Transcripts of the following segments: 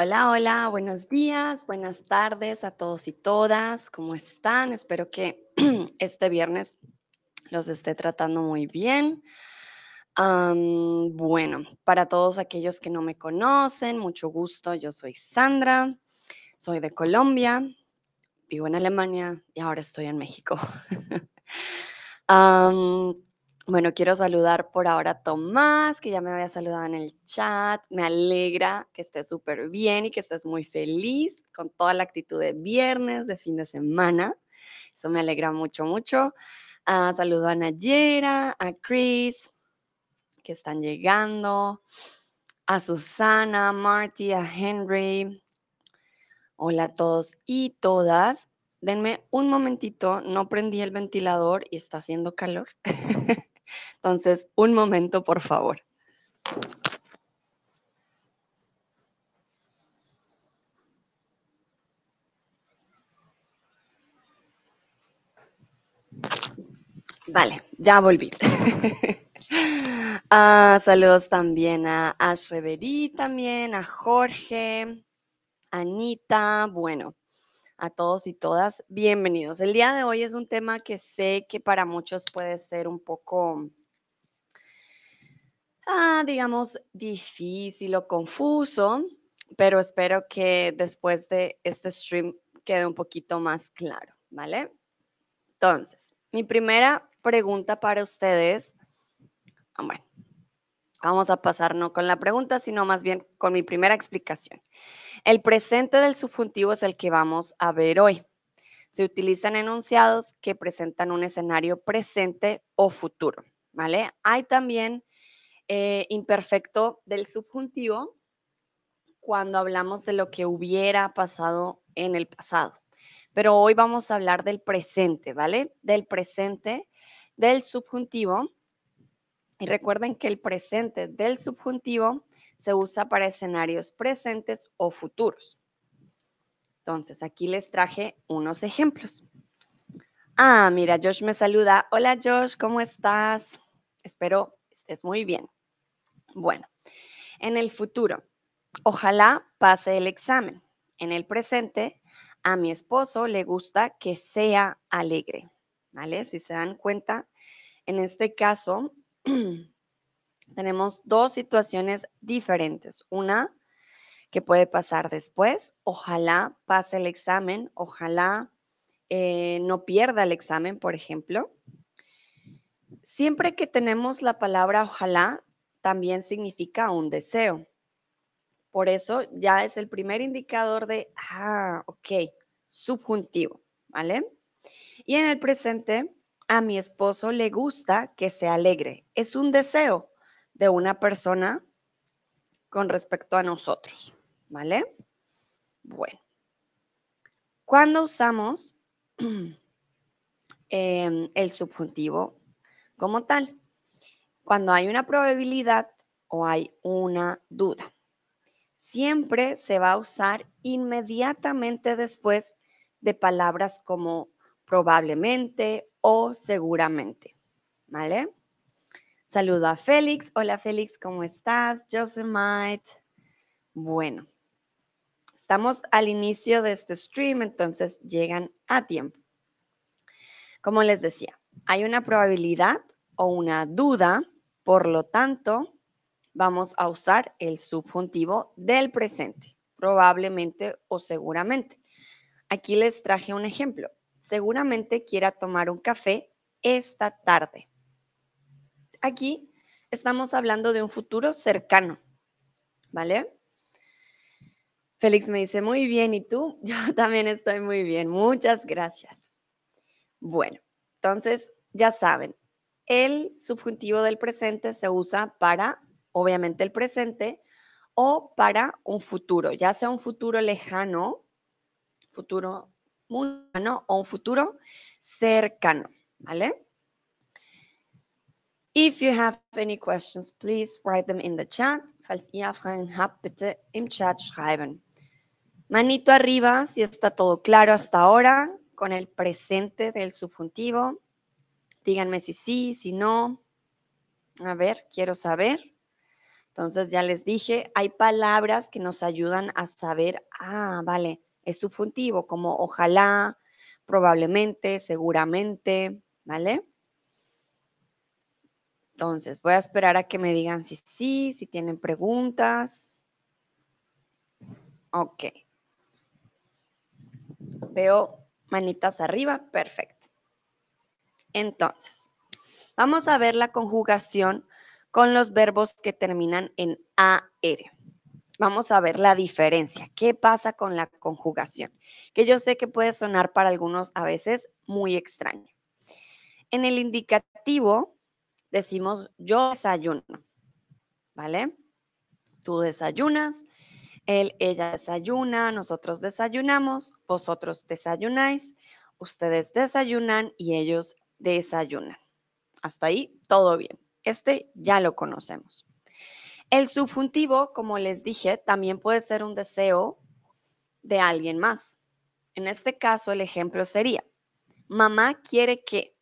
Hola, hola, buenos días, buenas tardes a todos y todas. ¿Cómo están? Espero que este viernes los esté tratando muy bien. bueno, para todos aquellos que no me conocen, mucho gusto. Yo soy Sandra, soy de Colombia, vivo en Alemania y ahora estoy en México. Bueno, quiero saludar por ahora a Tomás, que ya me había saludado en el chat. Me alegra que estés súper bien y que estés muy feliz con toda la actitud de viernes, de fin de semana. Eso me alegra mucho, mucho. Ah, saludo a Nayera, a Chris, que están llegando, a Susana, a Marty, a Henry. Hola a todos y todas. Denme un momentito, no prendí el ventilador y está haciendo calor. Entonces, un momento, por favor. Vale, ya volví. Ah, saludos también a Ash Reverí, también a Jorge, Anita, bueno, a todos y todas, bienvenidos. El día de hoy es un tema que sé que para muchos puede ser un poco ah, digamos, difícil o confuso, pero espero que después de este stream quede un poquito más claro, ¿vale? Entonces, mi primera pregunta para ustedes, ah, bueno, vamos a pasar no con la pregunta, sino más bien con mi primera explicación. El presente del subjuntivo es el que vamos a ver hoy. Se utilizan enunciados que presentan un escenario presente o futuro, ¿vale? Hay también eh, imperfecto del subjuntivo cuando hablamos de lo que hubiera pasado en el pasado. Pero hoy vamos a hablar del presente, ¿vale? Del presente del subjuntivo. Y recuerden que el presente del subjuntivo se usa para escenarios presentes o futuros. Entonces, aquí les traje unos ejemplos. Ah, mira, Josh me saluda. Hola Josh, ¿cómo estás? Espero estés muy bien. Bueno, en el futuro, ojalá pase el examen. En el presente, a mi esposo le gusta que sea alegre. ¿Vale? Si se dan cuenta, en este caso tenemos dos situaciones diferentes. Una que puede pasar después, ojalá pase el examen, ojalá eh, no pierda el examen, por ejemplo. Siempre que tenemos la palabra ojalá, también significa un deseo. Por eso ya es el primer indicador de, ah, ok, subjuntivo, ¿vale? Y en el presente, a mi esposo le gusta que se alegre. Es un deseo de una persona con respecto a nosotros, ¿vale? Bueno, cuando usamos em, el subjuntivo como tal, cuando hay una probabilidad o hay una duda. Siempre se va a usar inmediatamente después de palabras como probablemente o seguramente. ¿Vale? Saludo a Félix. Hola Félix, ¿cómo estás? Josemite. Bueno, estamos al inicio de este stream, entonces llegan a tiempo. Como les decía, hay una probabilidad o una duda por lo tanto, vamos a usar el subjuntivo del presente, probablemente o seguramente. Aquí les traje un ejemplo. Seguramente quiera tomar un café esta tarde. Aquí estamos hablando de un futuro cercano, ¿vale? Félix me dice, muy bien, ¿y tú? Yo también estoy muy bien, muchas gracias. Bueno, entonces ya saben, el subjuntivo del presente se usa para, obviamente, el presente o para un futuro, ya sea un futuro lejano, futuro muy lejano o un futuro cercano, ¿vale? If you have any questions, please write them in the chat. Falls ihr Fragen habt, bitte im Chat schreiben. Manito arriba si está todo claro hasta ahora con el presente del subjuntivo. Díganme si sí, si no. A ver, quiero saber. Entonces ya les dije, hay palabras que nos ayudan a saber, ah, vale, es subjuntivo, como ojalá, probablemente, seguramente, ¿vale? Entonces, voy a esperar a que me digan si sí, si tienen preguntas. Ok. Veo manitas arriba, perfecto. Entonces, vamos a ver la conjugación con los verbos que terminan en AR. Vamos a ver la diferencia. ¿Qué pasa con la conjugación? Que yo sé que puede sonar para algunos a veces muy extraño. En el indicativo decimos yo desayuno, ¿vale? Tú desayunas, él, ella desayuna, nosotros desayunamos, vosotros desayunáis, ustedes desayunan y ellos desayunan. Hasta ahí, todo bien. Este ya lo conocemos. El subjuntivo, como les dije, también puede ser un deseo de alguien más. En este caso, el ejemplo sería, mamá quiere que,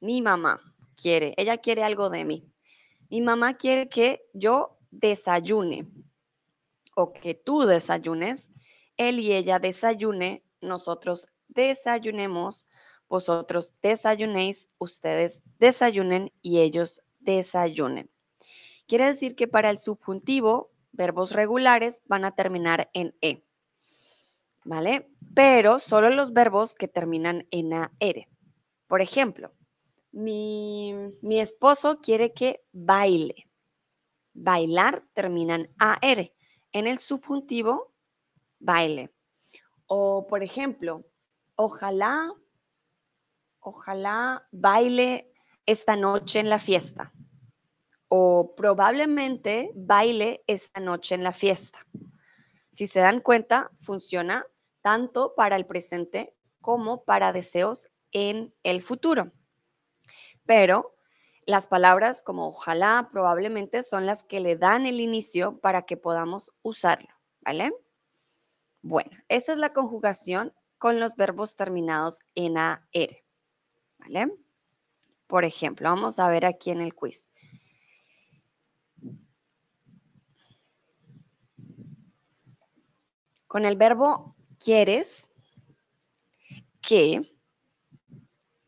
mi mamá quiere, ella quiere algo de mí. Mi mamá quiere que yo desayune o que tú desayunes, él y ella desayune, nosotros desayunemos, vosotros desayunéis, ustedes desayunen y ellos desayunen. Quiere decir que para el subjuntivo, verbos regulares van a terminar en E. ¿Vale? Pero solo los verbos que terminan en AR. Por ejemplo, mi, mi esposo quiere que baile. Bailar termina en AR. En el subjuntivo, baile. O, por ejemplo, ojalá, ojalá baile esta noche en la fiesta o probablemente baile esta noche en la fiesta. Si se dan cuenta, funciona tanto para el presente como para deseos en el futuro. Pero las palabras como ojalá probablemente son las que le dan el inicio para que podamos usarlo, ¿vale? Bueno, esa es la conjugación con los verbos terminados en AR, ¿vale? Por ejemplo, vamos a ver aquí en el quiz. Con el verbo quieres, que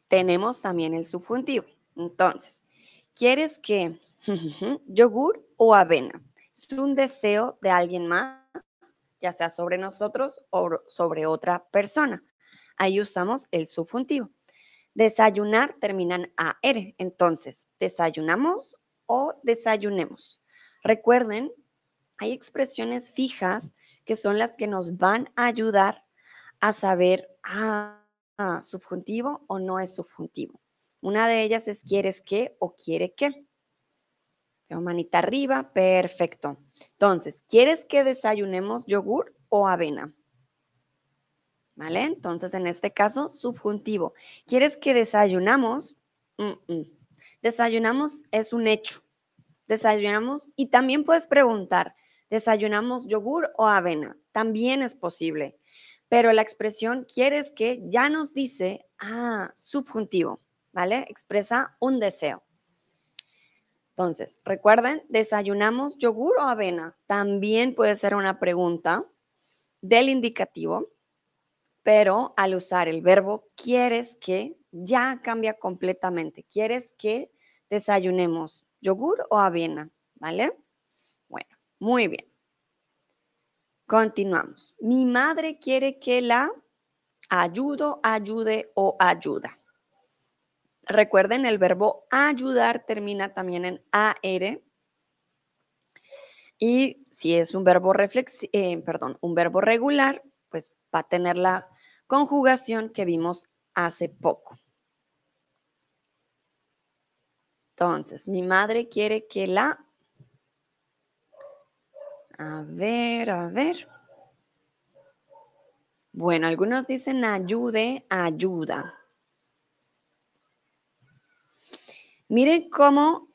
tenemos también el subjuntivo. Entonces, ¿quieres que yogur o avena? Es un deseo de alguien más, ya sea sobre nosotros o sobre otra persona. Ahí usamos el subjuntivo. Desayunar terminan AR. Entonces, desayunamos o desayunemos. Recuerden hay expresiones fijas que son las que nos van a ayudar a saber, ah, subjuntivo o no es subjuntivo. Una de ellas es quieres que o quiere que. Veo manita arriba, perfecto. Entonces, ¿quieres que desayunemos yogur o avena? ¿Vale? Entonces, en este caso, subjuntivo. ¿Quieres que desayunamos? Desayunamos es un hecho. Desayunamos y también puedes preguntar, desayunamos yogur o avena. También es posible. Pero la expresión quieres que ya nos dice, ah, subjuntivo, ¿vale? Expresa un deseo. Entonces, recuerden, desayunamos yogur o avena. También puede ser una pregunta del indicativo, pero al usar el verbo quieres que, ya cambia completamente. Quieres que desayunemos yogur o avena, ¿vale? Muy bien. Continuamos. Mi madre quiere que la ayudo, ayude o ayuda. Recuerden, el verbo ayudar termina también en AR. Y si es un verbo eh, perdón, un verbo regular, pues va a tener la conjugación que vimos hace poco. Entonces, mi madre quiere que la a ver, a ver. Bueno, algunos dicen ayude, ayuda. Miren cómo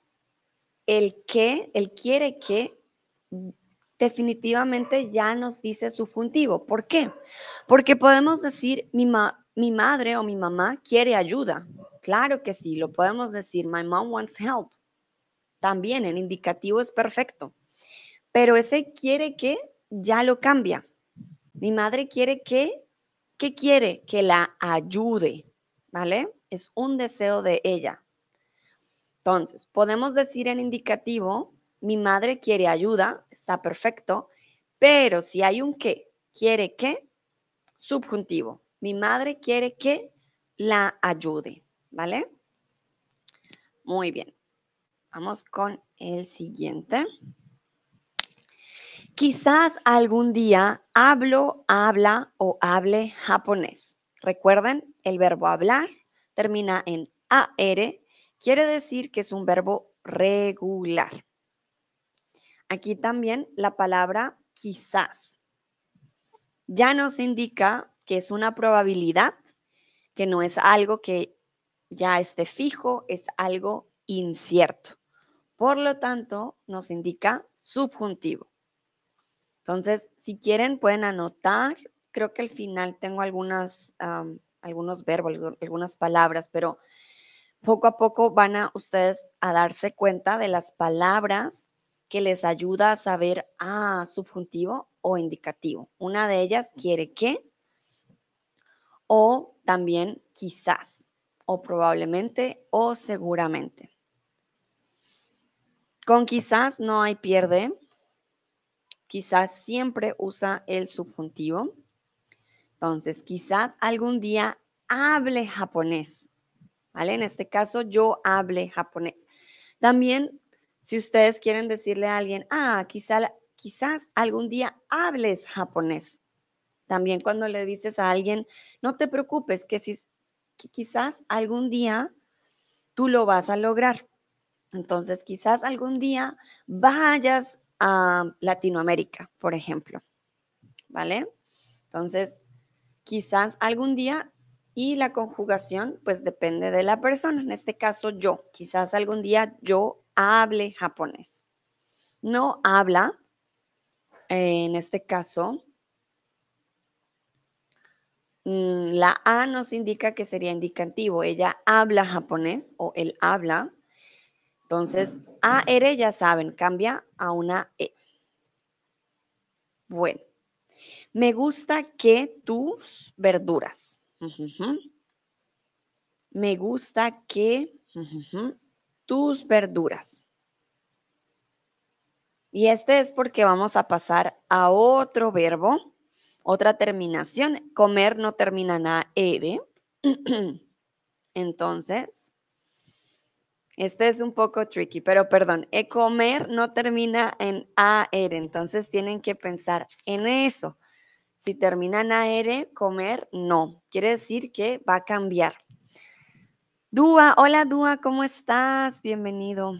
el que, el quiere que, definitivamente ya nos dice subjuntivo. ¿Por qué? Porque podemos decir mi, mi madre o mi mamá quiere ayuda. Claro que sí, lo podemos decir. My mom wants help. También en indicativo es perfecto. Pero ese quiere que ya lo cambia. Mi madre quiere que, ¿qué quiere? Que la ayude, ¿vale? Es un deseo de ella. Entonces, podemos decir en indicativo, mi madre quiere ayuda, está perfecto, pero si hay un que, quiere que, subjuntivo. Mi madre quiere que la ayude, ¿vale? Muy bien. Vamos con el siguiente. Quizás algún día hablo, habla o hable japonés. Recuerden, el verbo hablar termina en AR, quiere decir que es un verbo regular. Aquí también la palabra quizás ya nos indica que es una probabilidad, que no es algo que ya esté fijo, es algo incierto. Por lo tanto, nos indica subjuntivo. Entonces, si quieren, pueden anotar. Creo que al final tengo algunas, algunos verbos, algunas palabras, pero poco a poco van a ustedes a darse cuenta de las palabras que les ayuda a saber, ah, subjuntivo o indicativo. Una de ellas quiere que o también quizás o probablemente o seguramente. Con quizás no hay pierde. Quizás siempre usa el subjuntivo. Entonces, quizás algún día hable japonés. ¿Vale? En este caso, yo hable japonés. También, si ustedes quieren decirle a alguien, ah, quizá, quizás algún día hables japonés. También cuando le dices a alguien, no te preocupes, que, si, quizás algún día tú lo vas a lograr. Entonces, quizás algún día vayas a Latinoamérica, por ejemplo. ¿Vale? Entonces, quizás algún día y la conjugación, pues depende de la persona. En este caso, yo. Quizás algún día yo hable japonés. No habla, en este caso, mm, la A nos indica que sería indicativo. Ella habla japonés o él habla. Entonces, AR ya saben, cambia a una E. Bueno, me gusta que tus verduras. Me gusta que tus verduras. Y este es porque vamos a pasar a otro verbo, otra terminación. Comer no termina en AR. Entonces, este es un poco tricky, pero perdón, e comer no termina en AR, entonces tienen que pensar en eso. Si termina en AR, comer no. Quiere decir que va a cambiar. Dúa, hola Dúa, ¿cómo estás? Bienvenido.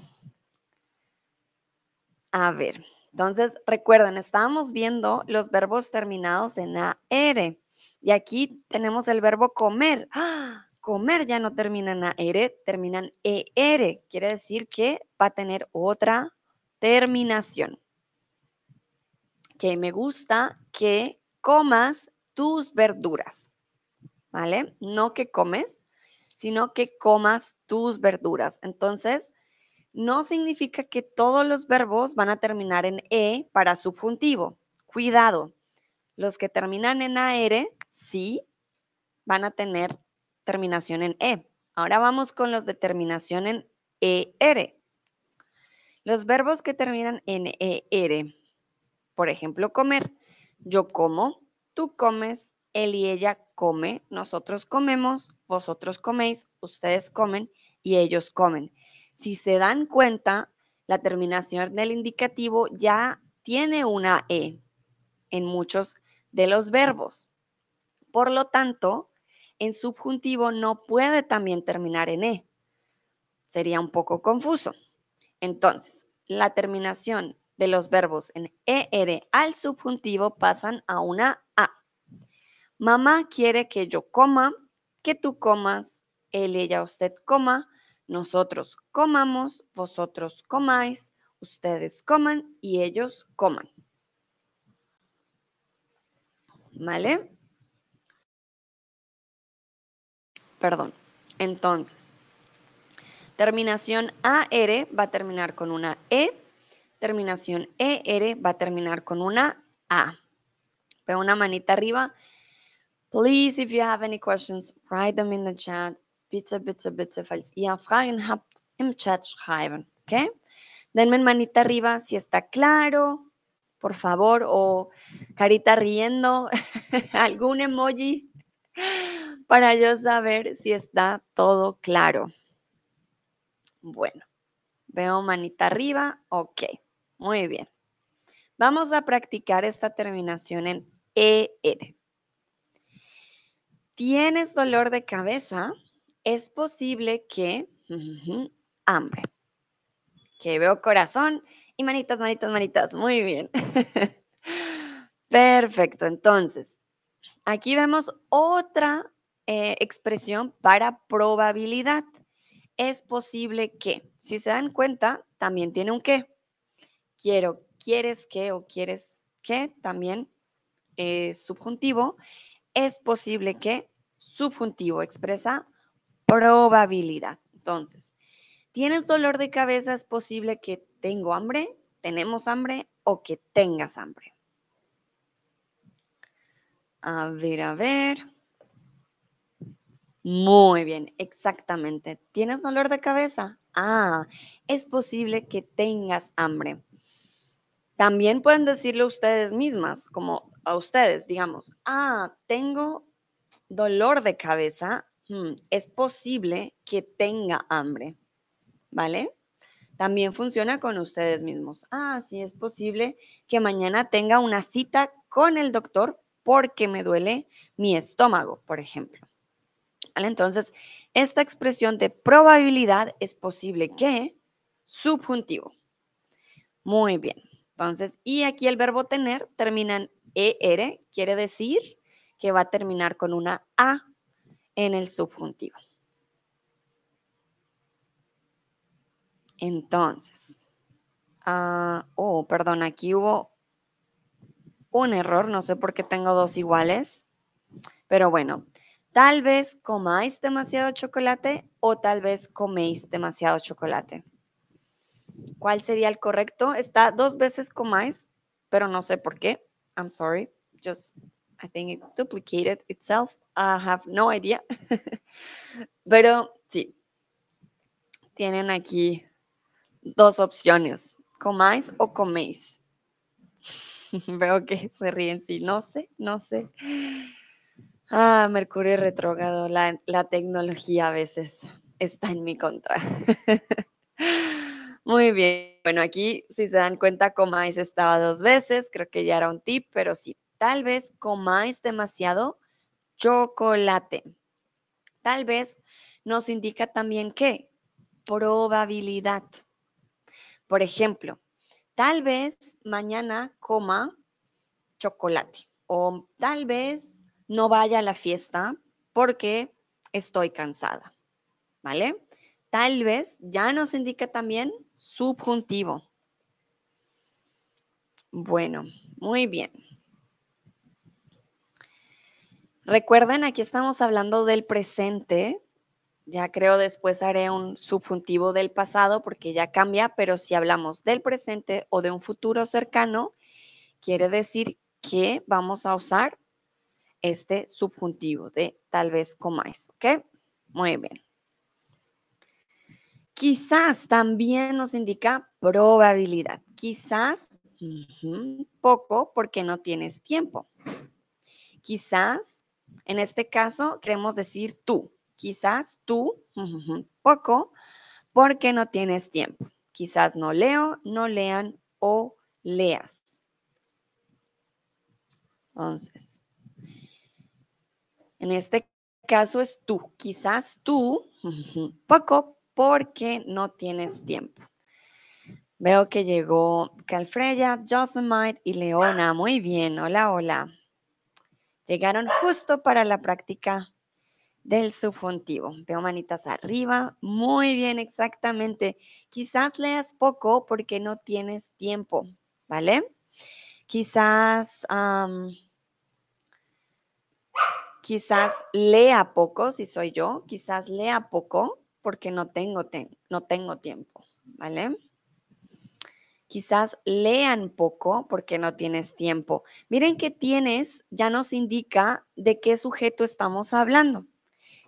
A ver, entonces recuerden, estábamos viendo los verbos terminados en AR y aquí tenemos el verbo comer. ¡Ah! Comer ya no termina en AR, terminan ER. Quiere decir que va a tener otra terminación. Que me gusta que comas tus verduras. ¿Vale? No que comes, sino que comas tus verduras. Entonces, no significa que todos los verbos van a terminar en E para subjuntivo. Cuidado. Los que terminan en AR, sí, van a tener terminación en E. Ahora vamos con los de terminación en ER. Los verbos que terminan en ER. Por ejemplo, comer. Yo como, tú comes, él y ella come, nosotros comemos, vosotros coméis, ustedes comen y ellos comen. Si se dan cuenta, la terminación del indicativo ya tiene una E en muchos de los verbos. Por lo tanto, en subjuntivo no puede también terminar en E. Sería un poco confuso. Entonces, la terminación de los verbos en ER al subjuntivo pasan a una A. Mamá quiere que yo coma, que tú comas, él, ella, usted coma, nosotros comamos, vosotros comáis, ustedes coman y ellos coman. ¿Vale? Perdón. Entonces, terminación AR va a terminar con una E. terminación ER va a terminar con una A. Veo una manita arriba. Please, if you have any questions, write them in the chat. Bitte, bitte, bitte, falls ihr Fragen habt, im Chat schreiben. ¿Ok? Denme manita arriba si está claro, por favor, o carita riendo, algún emoji para yo saber si está todo claro. Bueno, veo manita arriba, ok, muy bien. Vamos a practicar esta terminación en ER. ¿Tienes dolor de cabeza? Es posible que hambre. Que veo corazón y manitas, manitas, manitas. Muy bien. Perfecto. Entonces, aquí vemos otra eh, expresión para probabilidad. Es posible que, si se dan cuenta, también tiene un qué. Quiero, quieres que o quieres que también es subjuntivo. Es posible que subjuntivo expresa probabilidad. Entonces, ¿tienes dolor de cabeza? Es posible que tengo hambre, tenemos hambre o que tengas hambre. A ver, a ver. Muy bien, exactamente. ¿Tienes dolor de cabeza? Ah, es posible que tengas hambre. También pueden decirlo ustedes mismas, como a ustedes, digamos, ah, tengo dolor de cabeza. Hmm, es posible que tenga hambre, ¿vale? También funciona con ustedes mismos. Ah, sí, es posible que mañana tenga una cita con el doctor porque me duele mi estómago, por ejemplo. Entonces, esta expresión de probabilidad es posible que subjuntivo. Muy bien. Entonces, y aquí el verbo tener termina en ER, quiere decir que va a terminar con una A en el subjuntivo. Entonces, ah, oh, perdón, aquí hubo un error, no sé por qué tengo dos iguales, pero bueno, Tal vez comáis demasiado chocolate o tal vez coméis demasiado chocolate. ¿Cuál sería el correcto? Está dos veces comáis, pero no sé por qué. I'm sorry. Just, I think it duplicated itself. I have no idea. pero sí, tienen aquí dos opciones. Comáis o coméis. Veo que se ríen. Sí, no sé, no sé. Ah, Mercurio retrógrado, la, la tecnología a veces está en mi contra. Muy bien, bueno, aquí si se dan cuenta, comáis estaba dos veces, creo que ya era un tip, pero sí, tal vez comáis demasiado chocolate. Tal vez nos indica también qué? Probabilidad. Por ejemplo, tal vez mañana coma chocolate o tal vez no vaya a la fiesta porque estoy cansada, ¿vale? Tal vez ya nos indica también subjuntivo. Bueno, muy bien. Recuerden, aquí estamos hablando del presente. Ya creo después haré un subjuntivo del pasado porque ya cambia, pero si hablamos del presente o de un futuro cercano, quiere decir que vamos a usar este subjuntivo de tal vez comáis, ¿ok? Muy bien. Quizás también nos indica probabilidad. Quizás poco porque no tienes tiempo. Quizás, en este caso, queremos decir tú. Quizás tú, poco porque no tienes tiempo. Quizás no leo, no lean o leas. Entonces, en este caso es tú. Quizás tú, poco, porque no tienes tiempo. Veo que llegó Calfreya, Josemite y Leona. Muy bien, hola, hola. Llegaron justo para la práctica del subjuntivo. Veo manitas arriba. Muy bien, exactamente. Quizás leas poco porque no tienes tiempo, ¿vale? Quizás Quizás lea poco, si soy yo, quizás lea poco porque no tengo, no tengo tiempo, ¿vale? Quizás lean poco porque no tienes tiempo. Miren que tienes ya nos indica de qué sujeto estamos hablando.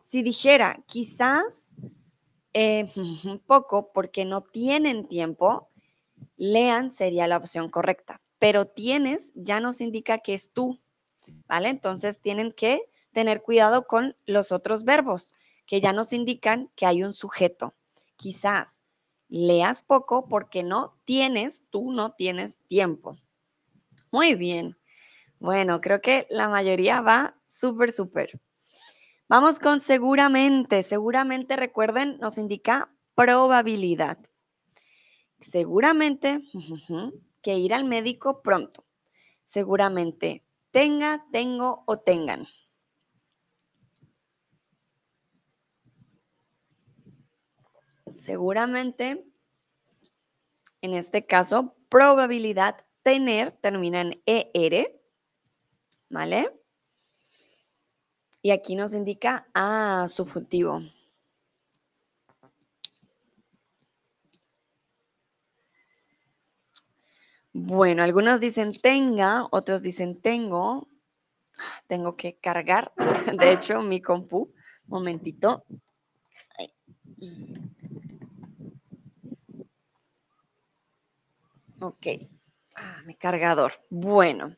Si dijera, quizás eh, poco porque no tienen tiempo, lean sería la opción correcta. Pero tienes ya nos indica que es tú, ¿vale? Entonces tienen que tener cuidado con los otros verbos que ya nos indican que hay un sujeto. Quizás leas poco porque no tienes, tú no tienes tiempo. Muy bien. Bueno, creo que la mayoría va súper, súper. Vamos con seguramente. Seguramente, recuerden, nos indica probabilidad. Seguramente que ir al médico pronto. Seguramente tenga, tengo o tengan. Seguramente, en este caso, probabilidad tener termina en ER, ¿vale? Y aquí nos indica, ah, subjuntivo. Bueno, algunos dicen tenga, otros dicen tengo. Tengo que cargar, de hecho, mi compu. Momentito. Ok. Ah, mi cargador. Bueno.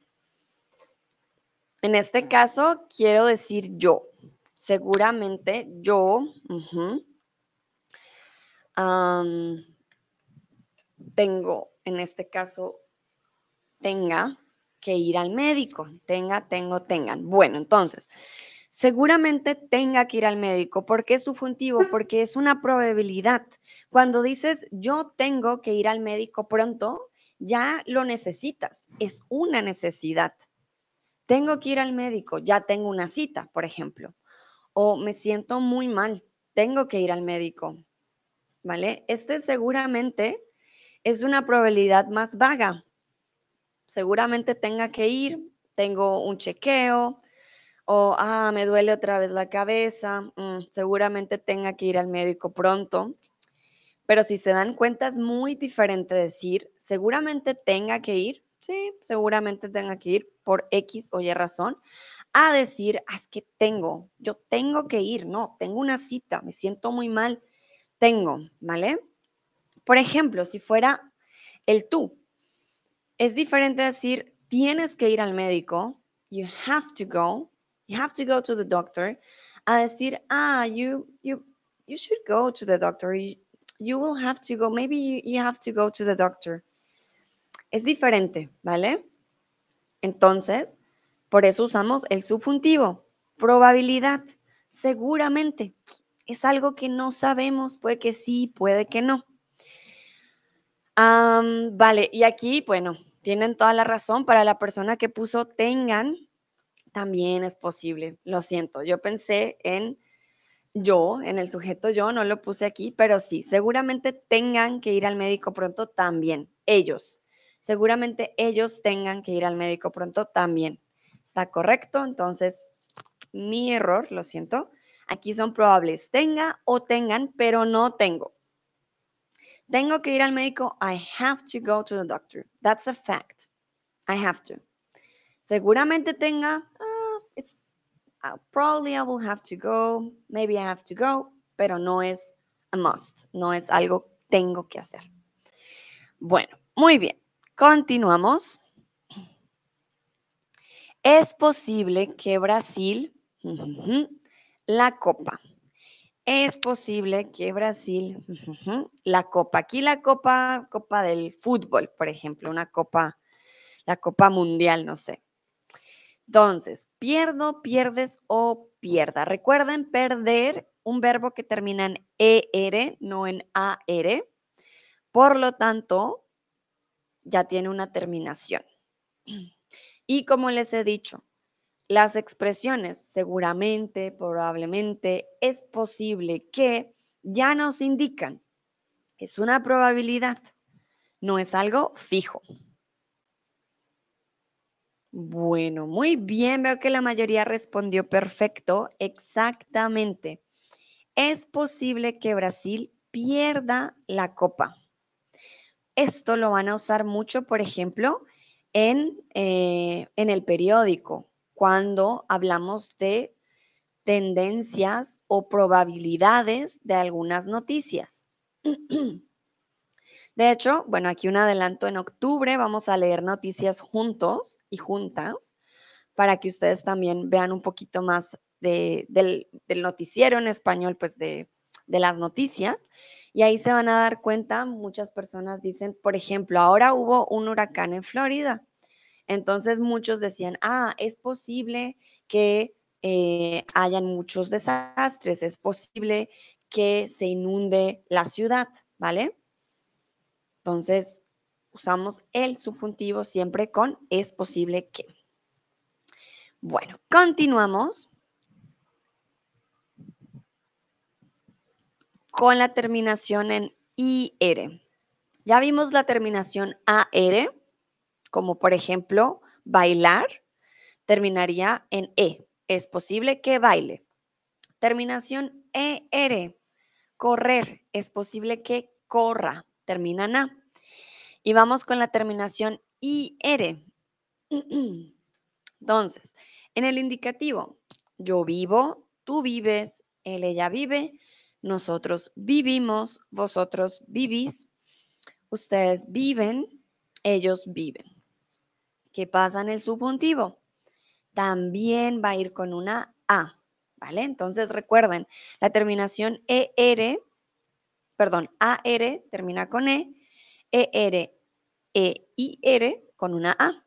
En este caso, quiero decir yo. Seguramente yo tengo, en este caso, tenga que ir al médico. Tenga, tengo, tengan. Bueno, entonces, seguramente tenga que ir al médico. ¿Por qué es subjuntivo? Porque es una probabilidad. Cuando dices yo tengo que ir al médico pronto, ya lo necesitas. Es una necesidad. Tengo que ir al médico, ya tengo una cita, por ejemplo. O me siento muy mal, tengo que ir al médico. ¿Vale? Este seguramente es una probabilidad más vaga. Seguramente tenga que ir, tengo un chequeo, o ah, me duele otra vez la cabeza, mm, seguramente tenga que ir al médico pronto. Pero si se dan cuenta, es muy diferente decir, seguramente tenga que ir, sí, seguramente tenga que ir por X o Y razón, a decir, ah, es que tengo, yo tengo que ir, no, tengo una cita, me siento muy mal, tengo, ¿vale? Por ejemplo, si fuera el tú, es diferente decir, tienes que ir al médico, you have to go, you have to go to the doctor, a decir, ah, you, you, you should go to the doctor, will have to go, maybe you, you have to go to the doctor. Es diferente, ¿vale? Entonces, por eso usamos el subjuntivo, probabilidad, seguramente. Es algo que no sabemos, puede que sí, puede que no. vale, y aquí, bueno, tienen toda la razón. Para la persona que puso tengan, también es posible. Lo siento, yo pensé en yo, en el sujeto yo, no lo puse aquí, pero sí, seguramente tengan que ir al médico pronto también, ellos. Seguramente ellos tengan que ir al médico pronto también. ¿Está correcto? Entonces, mi error, lo siento. Aquí son probables, tenga o tengan, pero no tengo. Tengo que ir al médico. I have to go to the doctor. That's a fact. I have to. Seguramente tenga. Uh, probably I will have to go. Maybe I have to go, pero no es a must. No es algo tengo que hacer. Bueno, muy bien. Continuamos. Es posible que Brasil la copa es posible que Brasil, la copa, aquí la copa, copa del fútbol, por ejemplo, una copa, la copa mundial, no sé. Entonces, pierdo, pierdes o pierda. Recuerden perder un verbo que termina en ER, no en AR. Por lo tanto, ya tiene una terminación. Y como les he dicho, las expresiones seguramente, probablemente, es posible que ya nos indican. Es una probabilidad, no es algo fijo. Bueno, muy bien, veo que la mayoría respondió perfecto, exactamente. Es posible que Brasil pierda la copa. esto lo van a usar mucho, por ejemplo, en, eh, en el periódico, cuando hablamos de tendencias o probabilidades de algunas noticias. De hecho, bueno, aquí un adelanto, en octubre vamos a leer noticias juntos y juntas para que ustedes también vean un poquito más del, noticiero en español, pues de, de las noticias. Y ahí se van a dar cuenta, muchas personas dicen, por ejemplo, ahora hubo un huracán en Florida. Entonces muchos decían, ah, es posible que eh, hayan muchos desastres, es posible que se inunde la ciudad, ¿vale? Entonces, usamos el subjuntivo siempre con es posible que. Bueno, continuamos con la terminación en IR. Ya vimos la terminación AR, como por ejemplo bailar, terminaría en E. Es posible que baile. Terminación ER, correr. Es posible que corra terminan A. Y vamos con la terminación IR. Entonces, en el indicativo, yo vivo, tú vives, él, ella vive, nosotros vivimos, vosotros vivís, ustedes viven, ellos viven. ¿Qué pasa en el subjuntivo? También va a ir con una A, ¿vale? Entonces recuerden, la terminación ER perdón, AR termina con E, ER, E y R con una A.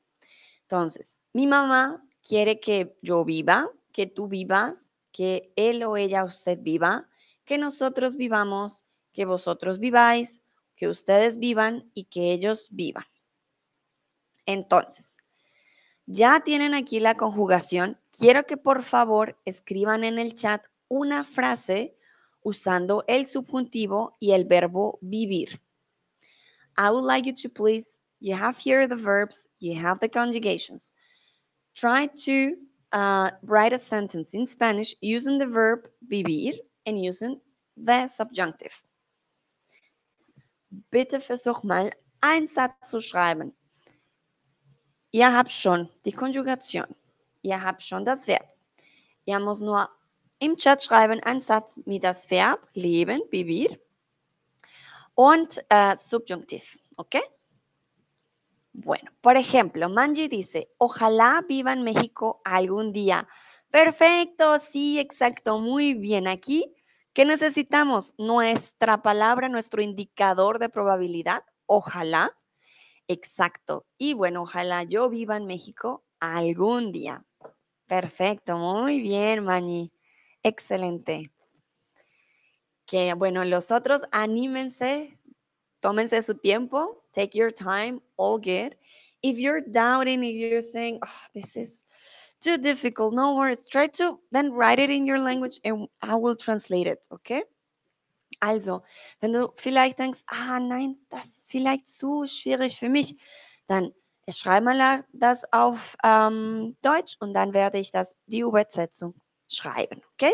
Entonces, mi mamá quiere que yo viva, que tú vivas, que él o ella, usted viva, que nosotros vivamos, que vosotros viváis, que ustedes vivan y que ellos vivan. Entonces, ya tienen aquí la conjugación. Quiero que por favor escriban en el chat una frase usando el subjuntivo y el verbo vivir. I would like you to please, you have here the verbs, you have the conjugations. Try to uh, write a sentence in Spanish using the verb vivir and using the subjunctive. Bitte versuch mal, einen Satz zu schreiben. Ihr habt schon die Konjugation. Ihr habt schon das Verb. Ihr muss nur im Chat schreiben einen Satz mit das Verb leben, vivir und äh, Subjunctiv, ¿ok? Bueno, por ejemplo, Manji dice, ojalá viva en México algún día. Perfecto, sí, exacto, muy bien. Aquí, ¿qué necesitamos? Nuestra palabra, nuestro indicador de probabilidad, ojalá. Exacto. Y bueno, ojalá yo viva en México algún día. Perfecto, muy bien, Manji. Excelente. Que bueno, los otros anímense, tómense su tiempo, take your time, all good. If you're doubting, if you're saying, oh, this is too difficult, no worries, try to then write it in your language and I will translate it, okay? Also, wenn du vielleicht denkst, ah nein, das ist vielleicht zu schwierig für mich, dann schreib mal das auf ähm, Deutsch und dann werde ich das die Übersetzung schreiben, ¿ok?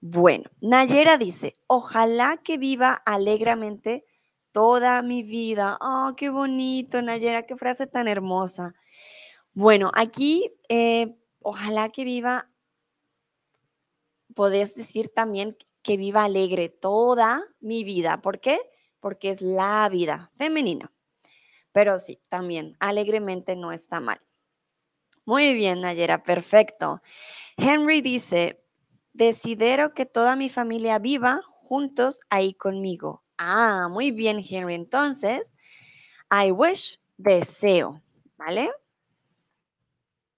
Bueno, Nayera dice, ojalá que viva alegremente toda mi vida. Oh, qué bonito, Nayera, qué frase tan hermosa. Bueno, aquí, eh, ojalá que viva, podés decir también que viva alegre toda mi vida. ¿Por qué? Porque es la vida femenina. Pero sí, también alegremente no está mal. Muy bien, Nayera, perfecto. Henry dice, desidero que toda mi familia viva juntos ahí conmigo. Ah, muy bien, Henry. Entonces, I wish, deseo, ¿vale?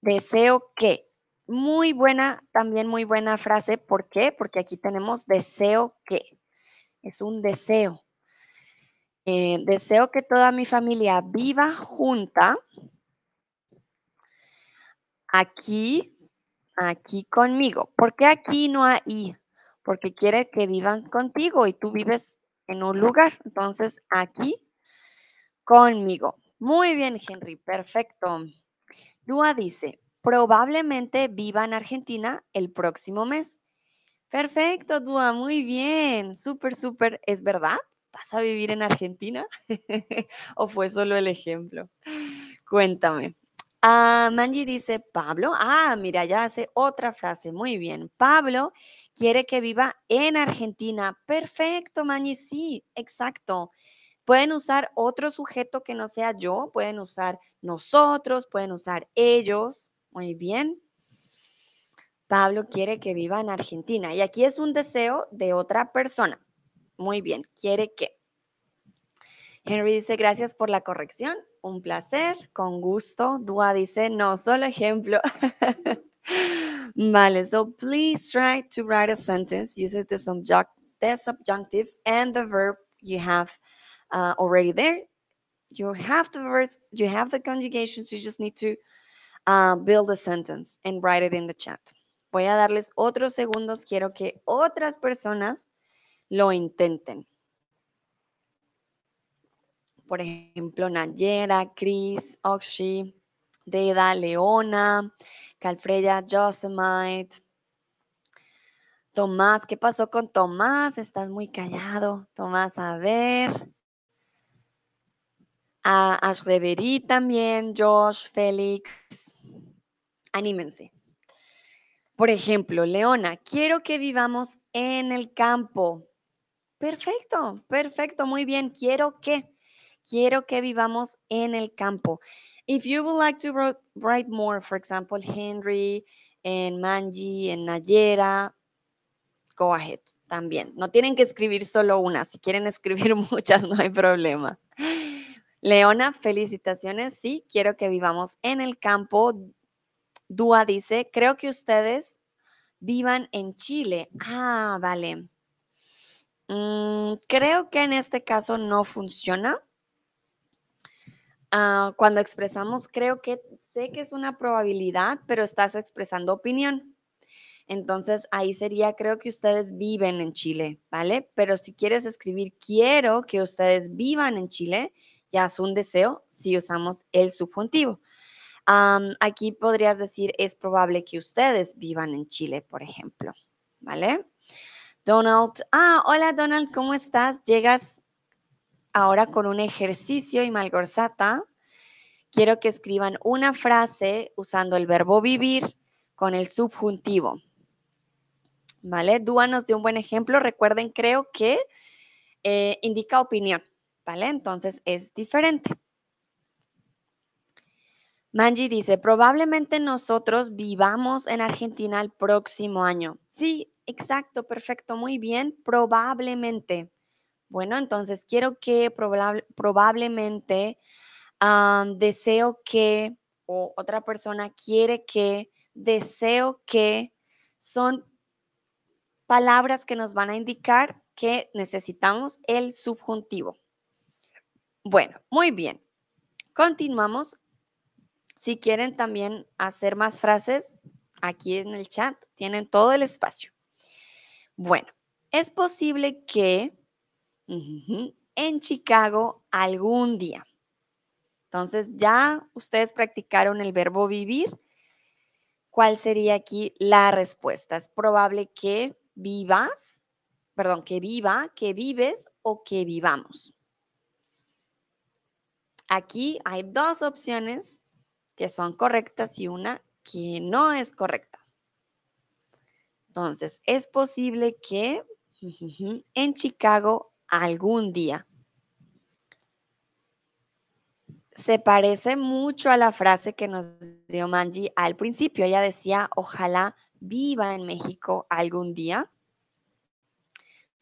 Deseo que. Muy buena, también muy buena frase. ¿Por qué? Porque aquí tenemos deseo que. Es un deseo. Eh, deseo que toda mi familia viva junta aquí, aquí conmigo. ¿Por qué aquí no hay? Porque quiere que vivan contigo y tú vives en un lugar. Entonces, aquí conmigo. Muy bien, Henry, perfecto. Dua dice, probablemente viva en Argentina el próximo mes. Perfecto, Dua, muy bien. Súper, súper. ¿Es verdad? ¿Vas a vivir en Argentina? ¿O fue solo el ejemplo? Cuéntame. Ah, Manji dice, Pablo, ah, mira, ya hace otra frase, muy bien. Pablo quiere que viva en Argentina. Perfecto, Manji, sí, exacto. Pueden usar otro sujeto que no sea yo, pueden usar nosotros, pueden usar ellos. Muy bien. Pablo quiere que viva en Argentina. Y aquí es un deseo de otra persona. Muy bien, quiere que. Henry dice, gracias por la corrección. Un placer, con gusto. Dua dice, no, solo ejemplo. vale, so please try to write a sentence using the, subject, the subjunctive and the verb you have uh, already there. You have the verbs, you have the conjugations, you just need to uh, build a sentence and write it in the chat. Voy a darles otros segundos, quiero que otras personas lo intenten. Por ejemplo, Nayera, Chris, Oxy, Deda, Leona, Calfreya, Josemite. Tomás, ¿qué pasó con Tomás? Estás muy callado. Tomás, a ver. A Ashrevery también, Josh, Félix. Anímense. Por ejemplo, Leona, quiero que vivamos en el campo. Perfecto, perfecto, muy bien. Quiero que, quiero que vivamos en el campo. If you would like to write more, for example, Henry en Manji, en Nayera, go ahead también. No tienen que escribir solo una. Si quieren escribir muchas, no hay problema. Leona, felicitaciones. Sí, quiero que vivamos en el campo. Dúa dice, creo que ustedes vivan en Chile. Ah, vale. Mm, creo que en este caso no funciona. Ah, cuando expresamos, creo que sé que es una probabilidad, pero estás expresando opinión. Entonces ahí sería, creo que ustedes viven en Chile, ¿vale? Pero si quieres escribir, quiero que ustedes vivan en Chile, ya es un deseo si usamos el subjuntivo. aquí podrías decir, es probable que ustedes vivan en Chile, por ejemplo, ¿vale? Donald, ah, hola Donald, ¿cómo estás? Llegas ahora con un ejercicio y malgorzata. Quiero que escriban una frase usando el verbo vivir con el subjuntivo. ¿Vale? Dúanos de un buen ejemplo. Recuerden, creo que eh, indica opinión. ¿Vale? Entonces es diferente. Manji dice, probablemente nosotros vivamos en Argentina el próximo año. Sí, Exacto, perfecto, muy bien. Probablemente. Bueno, entonces quiero que probablemente deseo que o otra persona quiere que, deseo que son palabras que nos van a indicar que necesitamos el subjuntivo. Bueno, muy bien. Continuamos. Si quieren también hacer más frases, aquí en el chat tienen todo el espacio. Bueno, es posible que en Chicago algún día. Entonces, ya ustedes practicaron el verbo vivir. ¿Cuál sería aquí la respuesta? Es probable que vivas, perdón, que viva, que vives o que vivamos. Aquí hay dos opciones que son correctas y una que no es correcta. Entonces, es posible que en Chicago algún día. Se parece mucho a la frase que nos dio Manji al principio. Ella decía, ojalá viva en México algún día.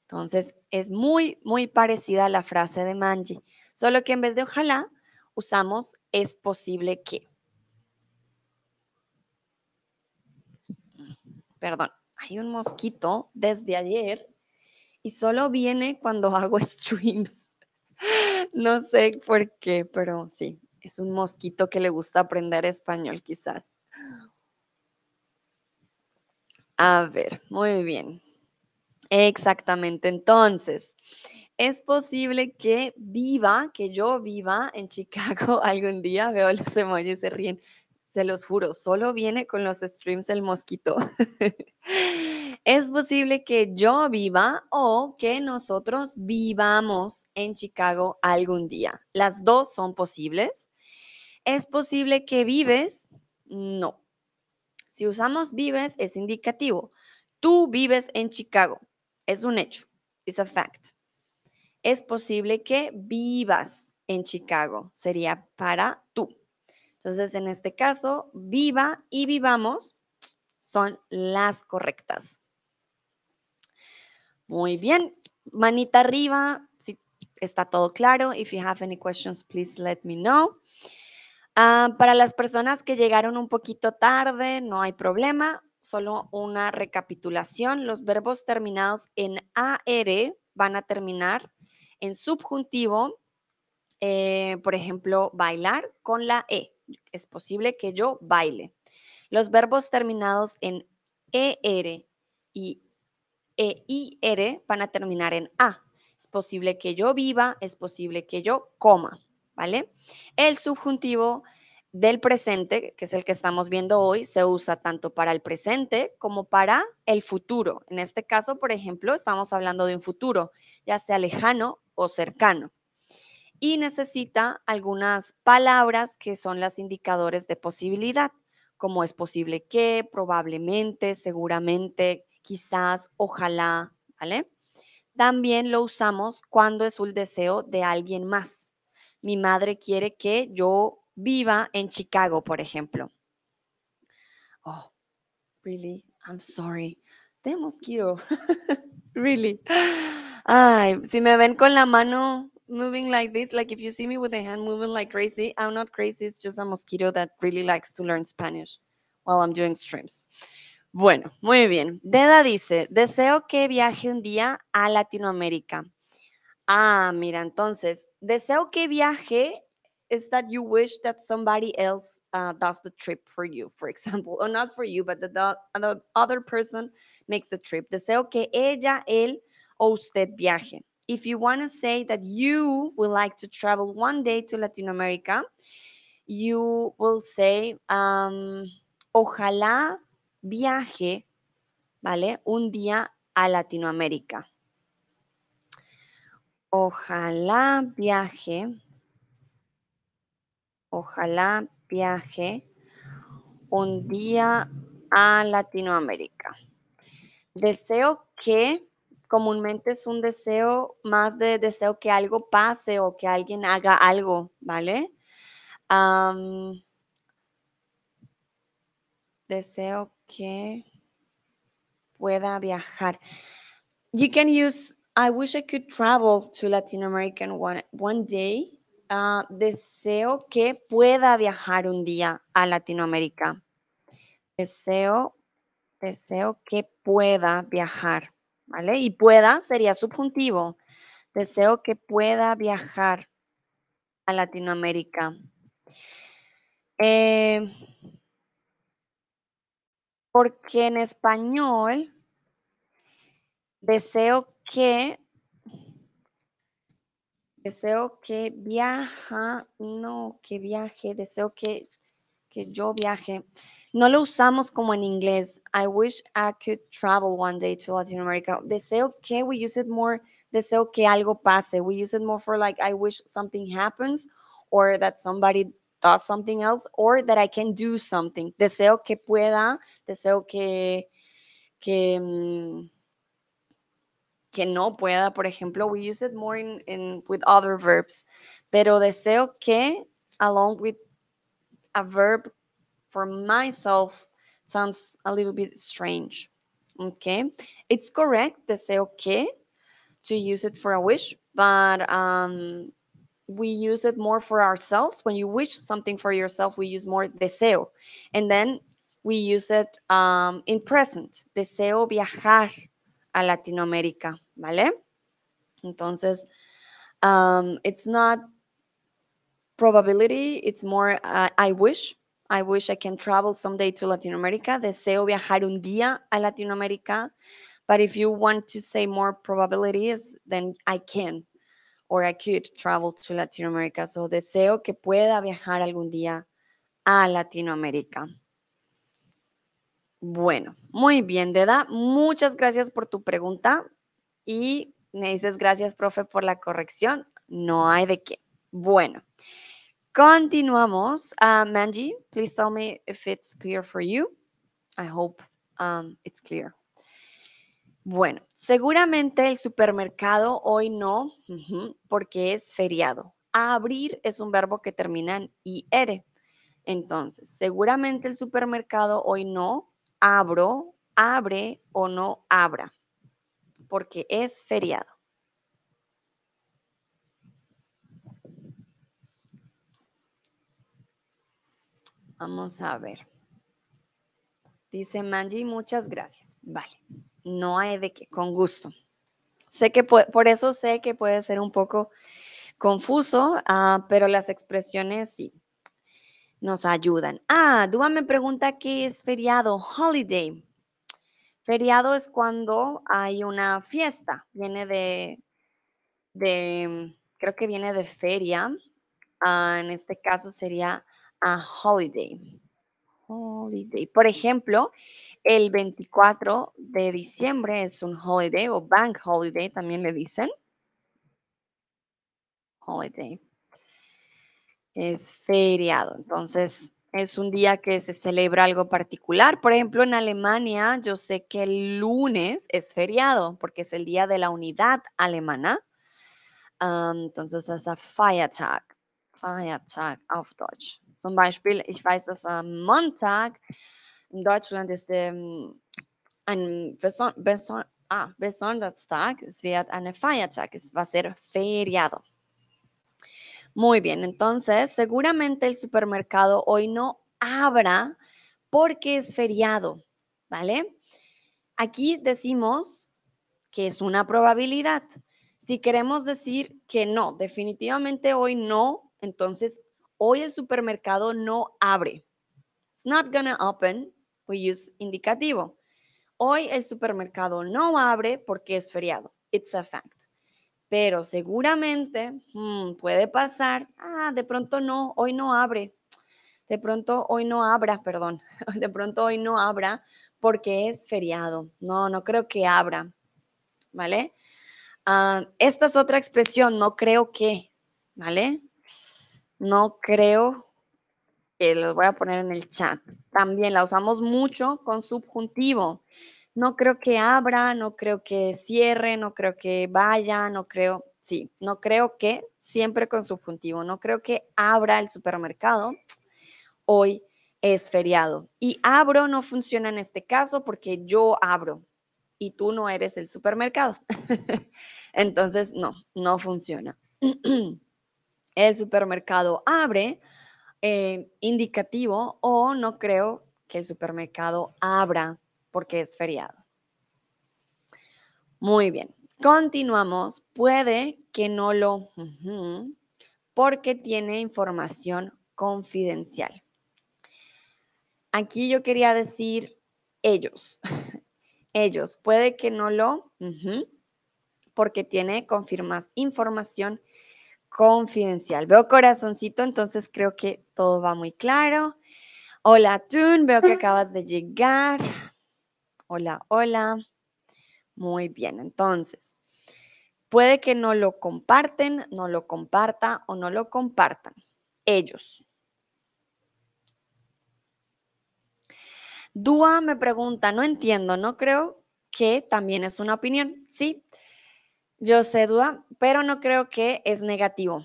Entonces, es muy, muy parecida a la frase de Manji, solo que en vez de ojalá, usamos es posible que. Perdón hay un mosquito desde ayer y solo viene cuando hago streams. No sé por qué, pero sí, es un mosquito que le gusta aprender español quizás. A ver, muy bien. Exactamente. Entonces, es posible que viva, que yo viva en Chicago algún día. Veo los emojis se ríen. Se los juro, solo viene con los streams el mosquito. es posible que yo viva o que nosotros vivamos en Chicago algún día. Las dos son posibles. ¿Es posible que vives? No. Si usamos vives es indicativo. Tú vives en Chicago. Es un hecho. Es a fact. Es posible que vivas en Chicago. Sería para tú. Entonces, en este caso, viva y vivamos son las correctas. Muy bien. Manita arriba si está todo claro. If you have any questions, please let me know. Ah, para las personas que llegaron un poquito tarde, no hay problema. Solo una recapitulación. Los verbos terminados en AR van a terminar en subjuntivo. Eh, por ejemplo, bailar con la E es posible que yo baile. Los verbos terminados en ER y EIR van a terminar en A. Es posible que yo viva, es posible que yo coma, ¿vale? El subjuntivo del presente, que es el que estamos viendo hoy, se usa tanto para el presente como para el futuro. En este caso, por ejemplo, estamos hablando de un futuro, ya sea lejano o cercano y necesita algunas palabras que son las indicadores de posibilidad, como es posible que, probablemente, seguramente, quizás, ojalá, ¿vale? También lo usamos cuando es un deseo de alguien más. Mi madre quiere que yo viva en Chicago, por ejemplo. Oh, really? I'm sorry. De mosquito. really. Ay, si me ven con la mano moving like this, like if you see me with the hand moving like crazy, I'm not crazy, it's just a mosquito that really likes to learn Spanish while I'm doing streams. Bueno, muy bien. Deda dice, deseo que viaje un día a Latinoamérica. Ah, mira, entonces, deseo que viaje is that you wish that somebody else uh, does the trip for you, for example, or not for you, but the other person makes the trip. Deseo que ella, él o usted viaje. if you want to say that you would like to travel one day to Latin America, you will say, um, ojalá viaje, ¿vale? Un día a Latinoamérica. Ojalá viaje, ojalá viaje un día a Latinoamérica. Deseo que comúnmente es un deseo más de deseo que algo pase o que alguien haga algo, ¿vale? deseo que pueda viajar. You can use, I wish I could travel to Latin America one, one day. Ah, deseo que pueda viajar un día a Latinoamérica. Deseo, deseo que pueda viajar. ¿vale? Y pueda sería subjuntivo. Deseo que pueda viajar a Latinoamérica. Eh, porque en español deseo que deseo que viaja, no, que viaje, deseo que que yo viaje. No lo usamos como en inglés. I wish I could travel one day to Latin America. Deseo que we use it more. Deseo que algo pase. We use it more for like I wish something happens or that somebody does something else or that I can do something. Deseo que pueda. Deseo que que mm, que no pueda, por ejemplo, we use it more in, in with other verbs. Pero deseo que along with a verb for myself sounds a little bit strange. Okay, it's correct, deseo que, to use it for a wish, but um, we use it more for ourselves. When you wish something for yourself, we use more deseo. And then we use it um, in present. Deseo viajar a Latinoamérica, ¿vale? Entonces, um, it's not probability, it's more uh, I wish. I wish I can travel someday to Latin America. Deseo viajar un día a Latinoamérica. But if you want to say more probabilities, then I can or I could travel to Latin America. So deseo que pueda viajar algún día a Latinoamérica. Bueno, muy bien, Deda. Muchas gracias por tu pregunta y me dices gracias, profe, por la corrección. No hay de qué. Bueno, continuamos. Uh, please tell me if it's clear for you. I hope um, it's clear. Bueno, seguramente el supermercado hoy no, porque es feriado. Abrir es un verbo que termina en IR. Entonces, seguramente el supermercado hoy no abro, abre o no abra, porque es feriado. Vamos a ver. Dice Manji, muchas gracias. Vale, no hay de qué, con gusto. Sé que por eso sé que puede ser un poco confuso, ah, pero las expresiones sí nos ayudan. Ah, Dúa me pregunta qué es feriado, holiday. Feriado es cuando hay una fiesta, viene de, de creo que viene de feria. Ah, en este caso sería a holiday holiday. Por ejemplo, el 24 de diciembre es un holiday o bank holiday, también le dicen. Holiday. Es feriado. Entonces, es un día que se celebra algo particular. Por ejemplo, en Alemania, yo sé que el lunes es feriado porque es el día de la unidad alemana. entonces, es a Feiertag. Feiertag auf Deutsch. Zum Beispiel, ich weiß, dass am Montag in Deutschland ist ähm, ein beson ah, Besonderstag, es wird eine Feiertag, es va a ser feriado. Muy bien, entonces seguramente el supermercado hoy no abra porque es feriado, ¿vale? Aquí decimos que es una probabilidad. Si queremos decir que no, definitivamente hoy no, entonces, hoy el supermercado no abre. It's not gonna open. We use indicativo. Hoy el supermercado no abre porque es feriado. It's a fact. Pero seguramente hmm, puede pasar, ah, de pronto no, hoy no abre. De pronto hoy no abra, perdón. De pronto hoy no abra porque es feriado. No, no creo que abra. ¿Vale? Ah, esta es otra expresión, no creo que. ¿Vale? No creo que los voy a poner en el chat. También la usamos mucho con subjuntivo. No creo que abra, no creo que cierre, no creo que vaya, no creo, sí, no creo que, siempre con subjuntivo, no creo que abra el supermercado. Hoy es feriado. Y abro no funciona en este caso porque yo abro y tú no eres el supermercado. Entonces, no, no funciona. el supermercado abre, eh, indicativo, o no creo que el supermercado abra porque es feriado. Muy bien, continuamos. Puede que no lo, porque tiene información confidencial. Aquí yo quería decir ellos. ellos, puede que no lo, porque tiene confirmas información confidencial. Veo corazoncito, entonces creo que todo va muy claro. Hola, Tun, veo que acabas de llegar. Hola, hola. Muy bien, entonces, puede que no lo comparten, no lo comparta o no lo compartan. Ellos. Dúa me pregunta, no entiendo, no creo que también es una opinión. Sí, yo sé, Dúa, pero no creo que es negativo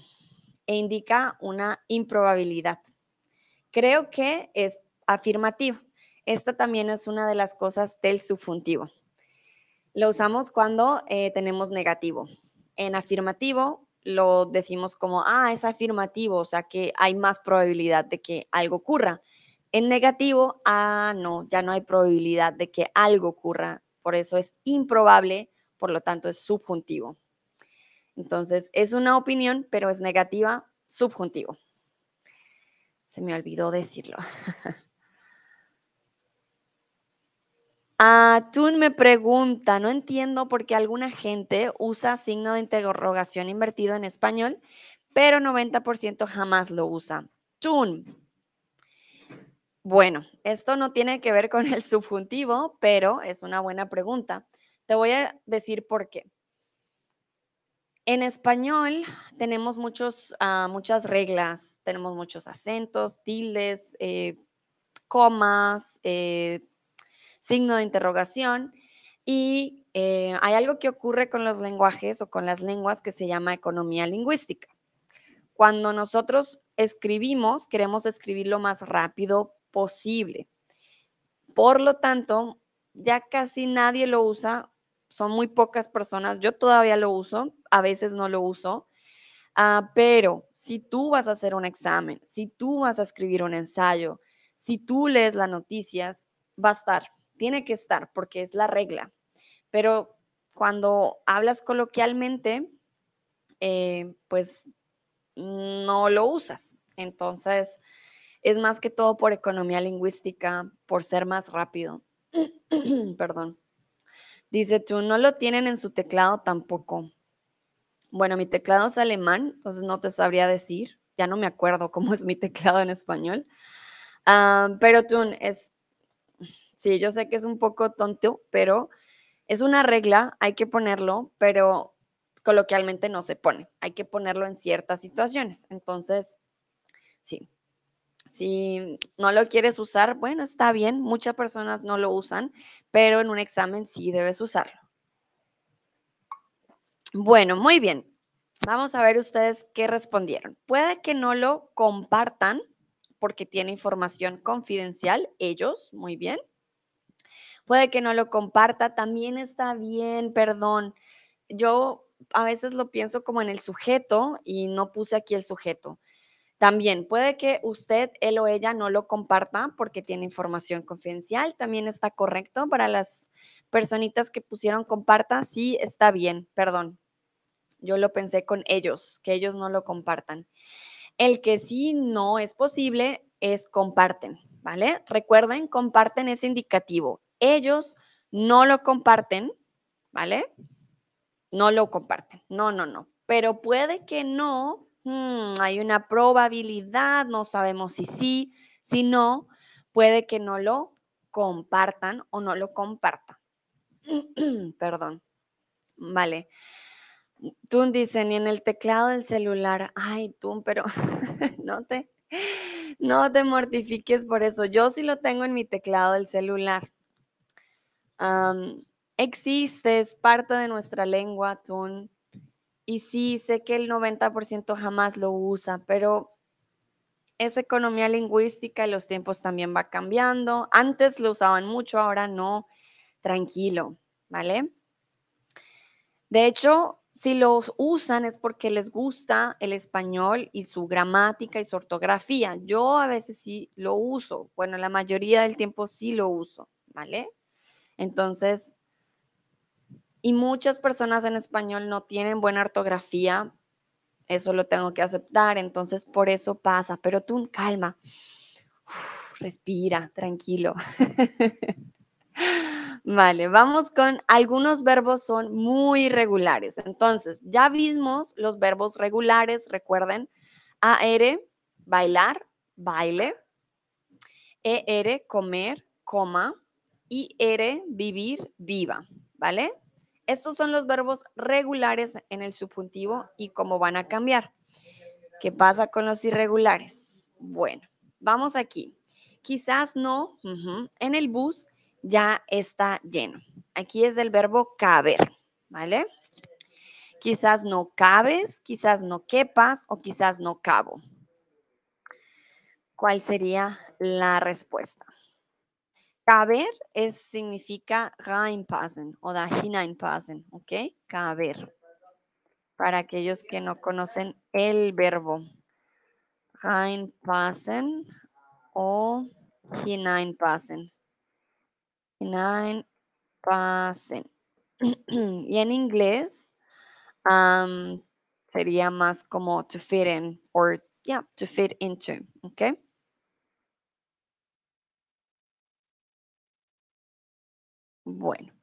e indica una improbabilidad. Creo que es afirmativo. Esta también es una de las cosas del subjuntivo. Lo usamos cuando eh, tenemos negativo. En afirmativo lo decimos como, ah, es afirmativo, o sea que hay más probabilidad de que algo ocurra. En negativo, ah, no, ya no hay probabilidad de que algo ocurra. Por eso es improbable por lo tanto es subjuntivo. Entonces, es una opinión, pero es negativa, subjuntivo. Se me olvidó decirlo. Atún me pregunta, no entiendo por qué alguna gente usa signo de interrogación invertido en español, pero 90% jamás lo usa. Tun, Bueno, esto no tiene que ver con el subjuntivo, pero es una buena pregunta. Te voy a decir por qué. En español tenemos muchos, ah, muchas reglas, tenemos muchos acentos, tildes, eh, comas, eh, signo de interrogación y eh, hay algo que ocurre con los lenguajes o con las lenguas que se llama economía lingüística. Cuando nosotros escribimos, queremos escribir lo más rápido posible. Por lo tanto, ya casi nadie lo usa, son muy pocas personas, yo todavía lo uso, a veces no lo uso, ah, pero si tú vas a hacer un examen, si tú vas a escribir un ensayo, si tú lees las noticias, va a estar, tiene que estar porque es la regla. Pero cuando hablas coloquialmente, eh, pues no lo usas. Entonces, es más que todo por economía lingüística, por ser más rápido. Perdón. Dice tú, no lo tienen en su teclado tampoco. Bueno, mi teclado es alemán, entonces no te sabría decir. Ya no me acuerdo cómo es mi teclado en español. Ah, pero tú es, sí, yo sé que es un poco tonto, pero es una regla, hay que ponerlo, pero coloquialmente no se pone. Hay que ponerlo en ciertas situaciones. Entonces, sí. Si no lo quieres usar, bueno, está bien. Muchas personas no lo usan, pero en un examen sí debes usarlo. Bueno, muy bien. Vamos a ver ustedes qué respondieron. Puede que no lo compartan porque tiene información confidencial, ellos, muy bien. Puede que no lo comparta, también está bien, perdón. Yo a veces lo pienso como en el sujeto y no puse aquí el sujeto. También puede que usted, él o ella no lo comparta porque tiene información confidencial. También está correcto para las personitas que pusieron comparta. Sí, está bien, perdón. Yo lo pensé con ellos, que ellos no lo compartan. El que sí no es posible es comparten, ¿vale? Recuerden, comparten ese indicativo. Ellos no lo comparten, ¿vale? no lo comparten. No, no, no. Pero puede que no. Hmm, hay una probabilidad, no sabemos si sí, si no, puede que no lo compartan o no lo compartan. Perdón. Vale. Tú dice, ni en el teclado del celular. Ay, tú, pero no te, no te mortifiques por eso. Yo sí lo tengo en mi teclado del celular existe, es parte de nuestra lengua, Tun. Y sí, sé que el 90% jamás lo usa, pero es economía lingüística y los tiempos también va cambiando. Antes lo usaban mucho, ahora no. Tranquilo, ¿vale? De hecho, si los usan es porque les gusta el español y su gramática y su ortografía. Yo a veces sí lo uso. Bueno, la mayoría del tiempo sí lo uso, ¿vale? Entonces, y muchas personas en español no tienen buena ortografía, eso lo tengo que aceptar, entonces por eso pasa, pero tú calma, respira, tranquilo. Vale, vamos con algunos verbos son muy irregulares. Entonces, ya vimos los verbos regulares, recuerden, AR, bailar, baile, ER, comer, coma, IR, vivir, viva, ¿vale? Estos son los verbos regulares en el subjuntivo y cómo van a cambiar. ¿Qué pasa con los irregulares? Bueno, vamos aquí. Quizás no, en el bus ya está lleno. Aquí es del verbo caber, ¿vale? Quizás no cabes, quizás no quepas o quizás no cabo. ¿Cuál sería la respuesta? Caber es, significa reinpassen o hineinpassen, ¿ok? Caber. Para aquellos que no conocen el verbo. Reinpassen o hineinpassen. Hineinpassen. y en inglés sería más como to fit in or yeah, to fit into, ¿ok? Bueno,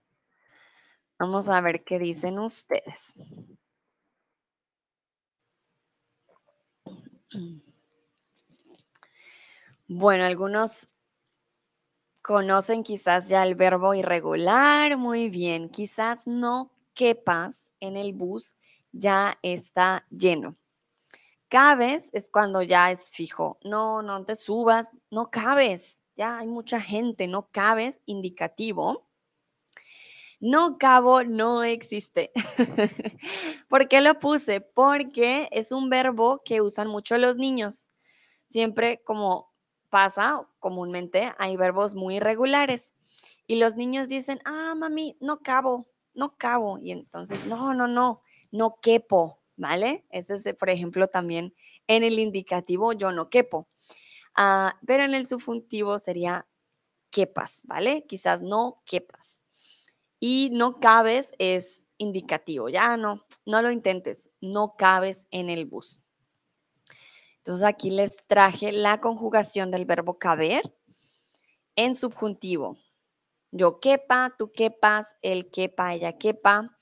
vamos a ver qué dicen ustedes. Bueno, algunos Conocen quizás ya el verbo irregular, muy bien. Quizás no quepas en el bus, ya está lleno. Cabes es cuando ya es fijo. No, no te subas, no cabes. Ya hay mucha gente, no cabes, indicativo. No cabo no existe. ¿Por qué lo puse? Porque es un verbo que usan mucho los niños. Siempre como pasa comúnmente, hay verbos muy irregulares. Y los niños dicen, ah, mami, no cabo, no cabo. Y entonces, no, no, no, no quepo, ¿vale? Ese es, por ejemplo, también en el indicativo yo no quepo. Ah, pero en el subjuntivo sería quepas, ¿vale? Quizás no quepas. Y no cabes es indicativo, ya no, no lo intentes, no cabes en el bus. Entonces aquí les traje la conjugación del verbo caber en subjuntivo. Yo quepa, tú quepas, él quepa, ella quepa,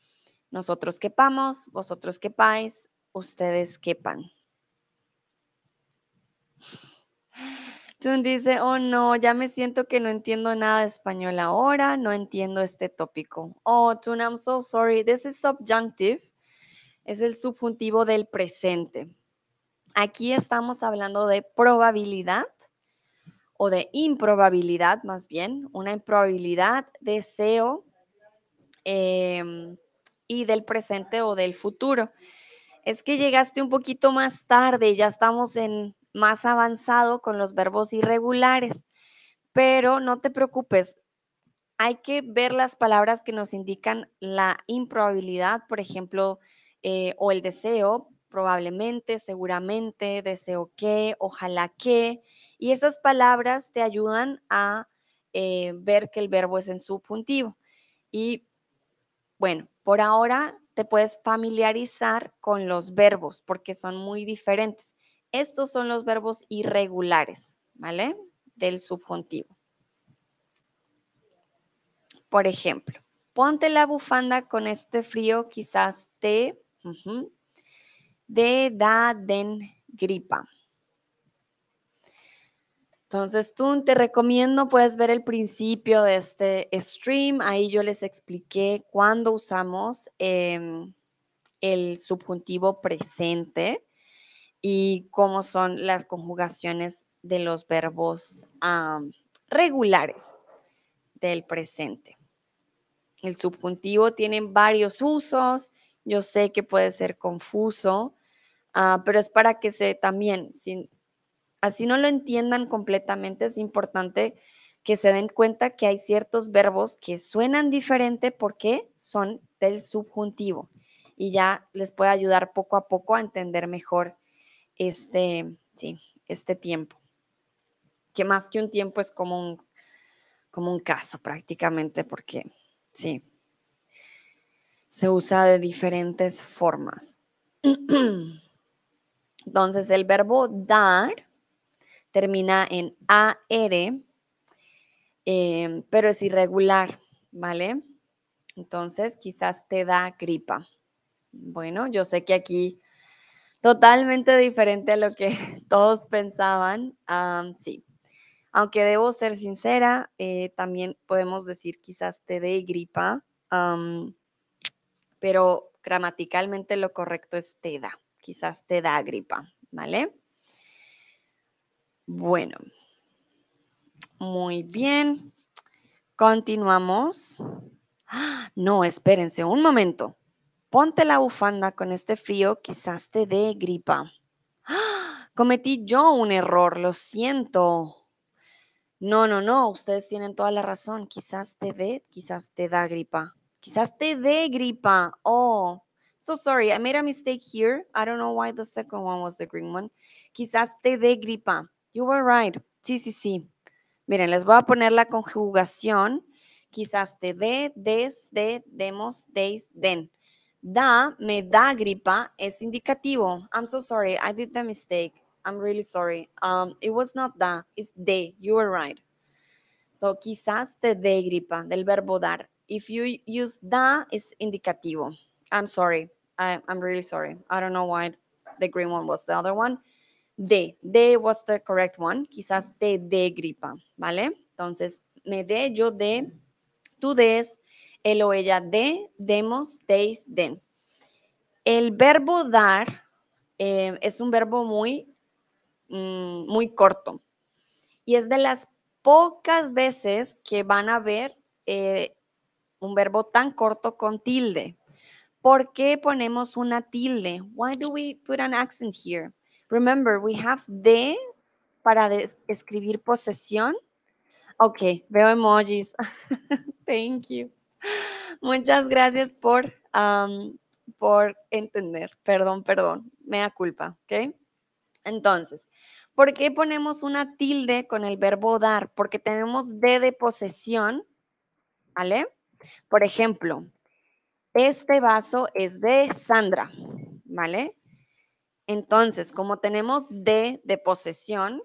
nosotros quepamos, vosotros quepáis, ustedes quepan. Tun dice, oh no, ya me siento que no entiendo nada de español ahora, no entiendo este tópico. Oh, Tun, I'm so sorry. This is subjunctive. Es el subjuntivo del presente. Aquí estamos hablando de probabilidad o de improbabilidad más bien, una improbabilidad, deseo em, y del presente o del futuro. Es que llegaste un poquito más tarde, ya estamos en más avanzado con los verbos irregulares, pero no te preocupes, hay que ver las palabras que nos indican la improbabilidad, por ejemplo, eh, o el deseo, probablemente, seguramente, deseo que, ojalá que. Y esas palabras te ayudan a eh, ver que el verbo es en subjuntivo. Y bueno, por ahora te puedes familiarizar con los verbos porque son muy diferentes. Estos son los verbos irregulares, ¿vale? Del subjuntivo. Por ejemplo, ponte la bufanda con este frío, quizás te de, da, den, gripa. Entonces, tú te recomiendo, puedes ver el principio de este stream. Ahí yo les expliqué cuándo usamos em, el subjuntivo presente y cómo son las conjugaciones de los verbos regulares del presente. El subjuntivo tiene varios usos. Yo sé que puede ser confuso, Ah, pero es para que se también, así no lo entiendan completamente, es importante que se den cuenta que hay ciertos verbos que suenan diferente porque son del subjuntivo y ya les puede ayudar poco a poco a entender mejor este, sí, este tiempo. Que más que un tiempo es como un, como un caso prácticamente porque sí, se usa de diferentes formas. Entonces, el verbo dar termina en AR, em, pero es irregular, ¿vale? Entonces, quizás te da gripa. Bueno, yo sé que aquí totalmente diferente a lo que todos pensaban. sí, aunque debo ser sincera, eh, también podemos decir quizás te dé gripa, pero gramaticalmente lo correcto es te da quizás te da gripa, ¿vale? Bueno, muy bien. Continuamos. No, espérense un momento. Ponte la bufanda con este frío, quizás te dé gripa. Cometí yo un error, lo siento. No, no, no, ustedes tienen toda la razón. Quizás te dé, quizás te da gripa. Quizás te dé gripa. Oh, So sorry, I made a mistake here. I don't know why the second one was the green one. Quizás te dé gripa. You were right. Sí, sí, sí. Miren, les voy a poner la conjugación. Quizás te dé, des, de, demos, deis, den. Da, me da gripa, es indicativo. I'm so sorry. I did the mistake. I'm really sorry. Um, it was not da, it's de. You were right. So, quizás te dé gripa, del verbo dar. If you use da, it's indicativo. I'm sorry. I, am really sorry. I don't know why the green one was the other one. De, de was the correct one. Quizás te de gripa, ¿vale? Entonces, me dé, yo dé, tú des, él o ella dé, demos, deis, den. El verbo dar eh, es un verbo muy, mm, muy corto y es de las pocas veces que van a ver eh, un verbo tan corto con tilde. ¿Por qué ponemos una tilde? Why do we put an accent here? Remember, we have de para escribir posesión. Ok, veo emojis. Thank you. Muchas gracias por, por entender. Perdón, perdón. Me culpa, ¿ok? Entonces, ¿por qué ponemos una tilde con el verbo dar? Porque tenemos de de posesión, ¿vale? Por ejemplo, este vaso es de Sandra, ¿vale? Entonces, como tenemos de de posesión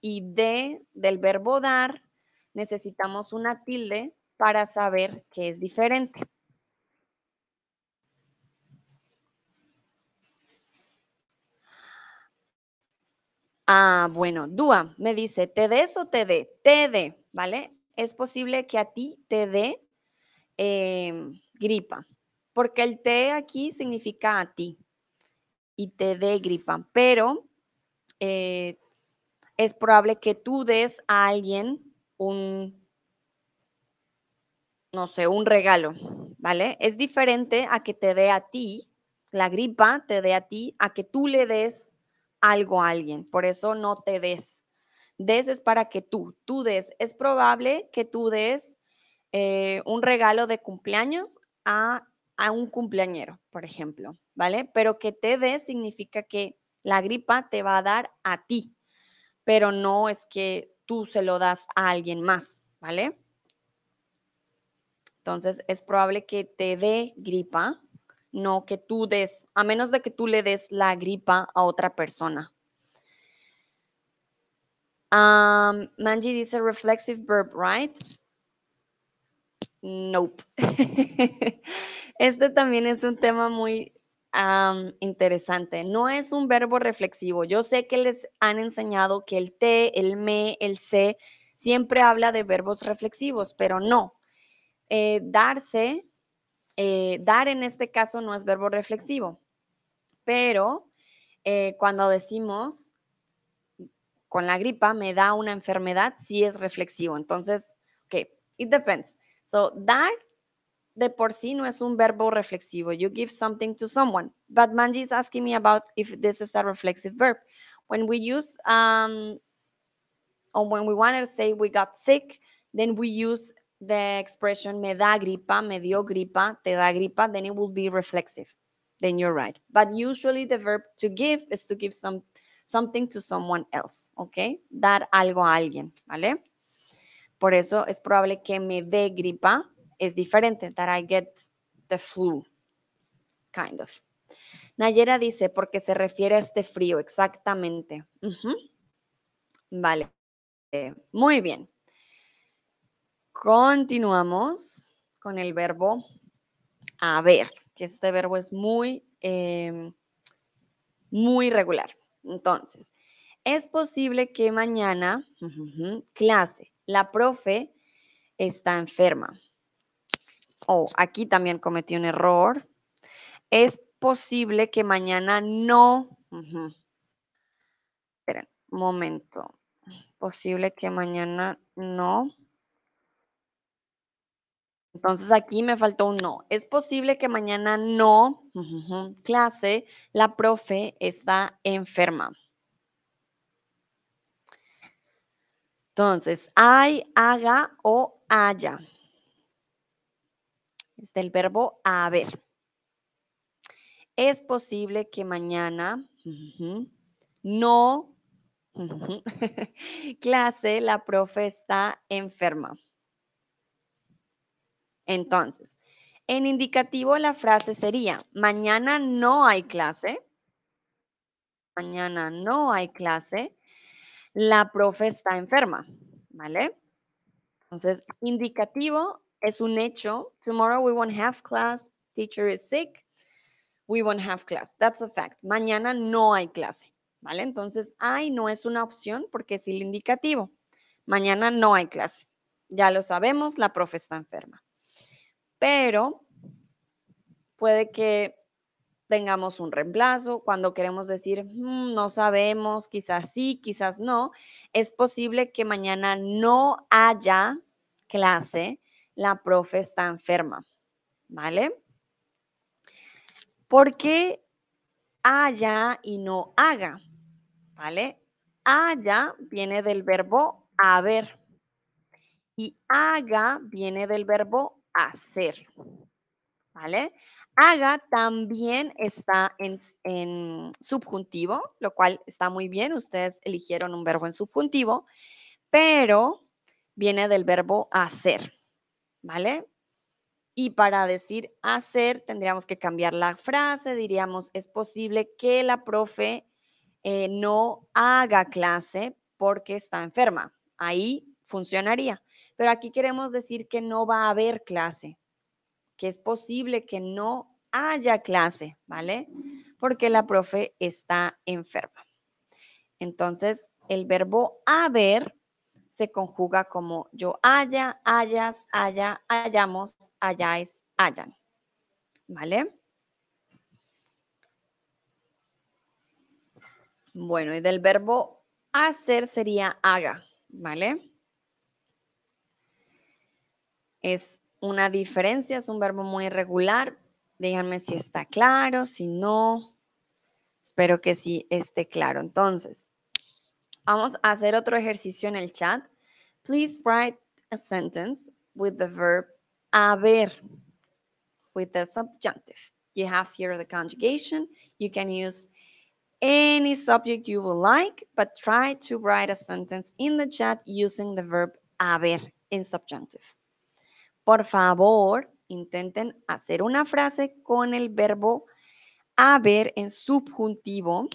y de del verbo dar, necesitamos una tilde para saber que es diferente. Ah, bueno, Dúa me dice, ¿te des o te dé? Te dé, ¿vale? Es posible que a ti te dé em, gripa, porque el te aquí significa a ti y te dé gripa, pero eh, es probable que tú des a alguien un, no sé, un regalo, ¿vale? Es diferente a que te dé a ti, la gripa te dé a ti, a que tú le des algo a alguien. Por eso no te des. Des es para que tú, tú des. Es probable que tú des eh, un regalo de cumpleaños a, a un cumpleañero, por ejemplo, ¿vale? Pero que te des significa que la gripa te va a dar a ti, pero no es que tú se lo das a alguien más, ¿vale? Entonces es probable que te dé gripa, no que tú des, a menos de que tú le des la gripa a otra persona. Um, Manji dice reflexive verb, right? Nope. este también es un tema muy interesante. No es un verbo reflexivo. Yo sé que les han enseñado que el te, el me, el se siempre habla de verbos reflexivos, pero no. Eh, darse, eh, dar en este caso no es verbo reflexivo, pero eh, cuando decimos con la gripa me da una enfermedad, sí es reflexivo. Entonces, ok, it depends. So, dar de por sí no es un verbo reflexivo. You give something to someone. But Manji is asking me about if this is a reflexive verb. When we use, um, or when we want to say we got sick, then we use the expression me da gripa, me dio gripa, te da gripa, then it will be reflexive. Then you're right. But usually the verb to give is to give some, something to someone else, ¿ok? Dar algo a alguien, ¿vale? Por eso es probable que me dé gripa, es diferente, that I get the flu, kind of. Nayera dice, porque se refiere a este frío, exactamente. Vale, muy bien. Continuamos con el verbo haber, que este verbo es muy, em, muy regular. Entonces, es posible que mañana, clase, la profe está enferma. Oh, aquí también cometí un error. Es posible que mañana no. Esperen, momento. Posible que mañana no. Entonces aquí me faltó un no. Es posible que mañana no, clase, la profe está enferma. Entonces, hay, haga o haya. Es del verbo haber. Es posible que mañana no, clase, la profe está enferma. Entonces, en indicativo la frase sería, mañana no hay clase. Mañana no hay clase. La profe está enferma, ¿vale? Entonces, indicativo es un hecho. Tomorrow we won't have class. Teacher is sick. We won't have class. That's a fact. Mañana no hay clase, ¿vale? Entonces, hay no es una opción porque es el indicativo. Mañana no hay clase. Ya lo sabemos, la profe está enferma. Pero puede que tengamos un reemplazo, cuando queremos decir, "Mm, no sabemos, quizás sí, quizás no, es posible que mañana no haya clase, la profe está enferma, ¿vale? ¿Por qué haya y no haga? ¿Vale? Haya viene del verbo haber y haga viene del verbo hacer. ¿Vale? Haga también está en, en subjuntivo, lo cual está muy bien. Ustedes eligieron un verbo en subjuntivo, pero viene del verbo hacer. ¿Vale? Y para decir hacer, tendríamos que cambiar la frase. Diríamos, es posible que la profe eh, no haga clase porque está enferma. Ahí funcionaría. Pero aquí queremos decir que no va a haber clase, que es posible que no haya clase, ¿vale? Porque la profe está enferma. Entonces, el verbo haber se conjuga como yo haya, hayas, haya, hayamos, hayáis, hayan. ¿Vale? Bueno, y del verbo hacer sería haga, ¿vale? Es una diferencia, es un verbo muy irregular. Díganme si está claro, si no. Espero que sí esté claro. Entonces, vamos a hacer otro ejercicio en el chat. Please write a sentence with the verb haber, with the subjunctive. You have here the conjugation. You can use any subject you would like, but try to write a sentence in the chat using the verb haber in subjunctive. Por favor, intenten hacer una frase con el verbo haber en subjuntivo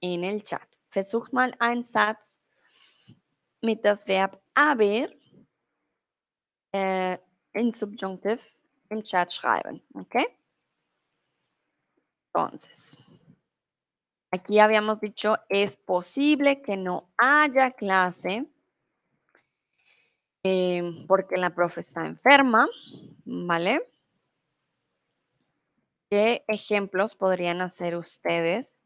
en el chat. Versucht mal einen Satz mit das Verb haber äh, in subjunctive im Chat schreiben, ¿ok? Entonces, aquí habíamos dicho, es posible que no haya clase eh, porque la profe está enferma, ¿vale? ¿Qué ejemplos podrían hacer ustedes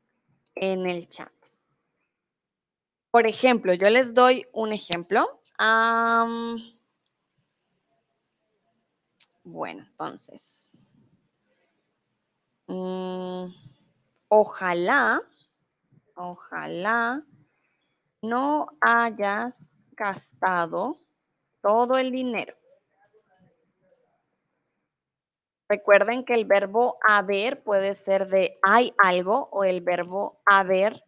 en el chat? Por ejemplo, yo les doy un ejemplo. Bueno, entonces. mm, ojalá, ojalá no hayas gastado todo el dinero. Recuerden que el verbo haber puede ser de hay algo o el verbo haber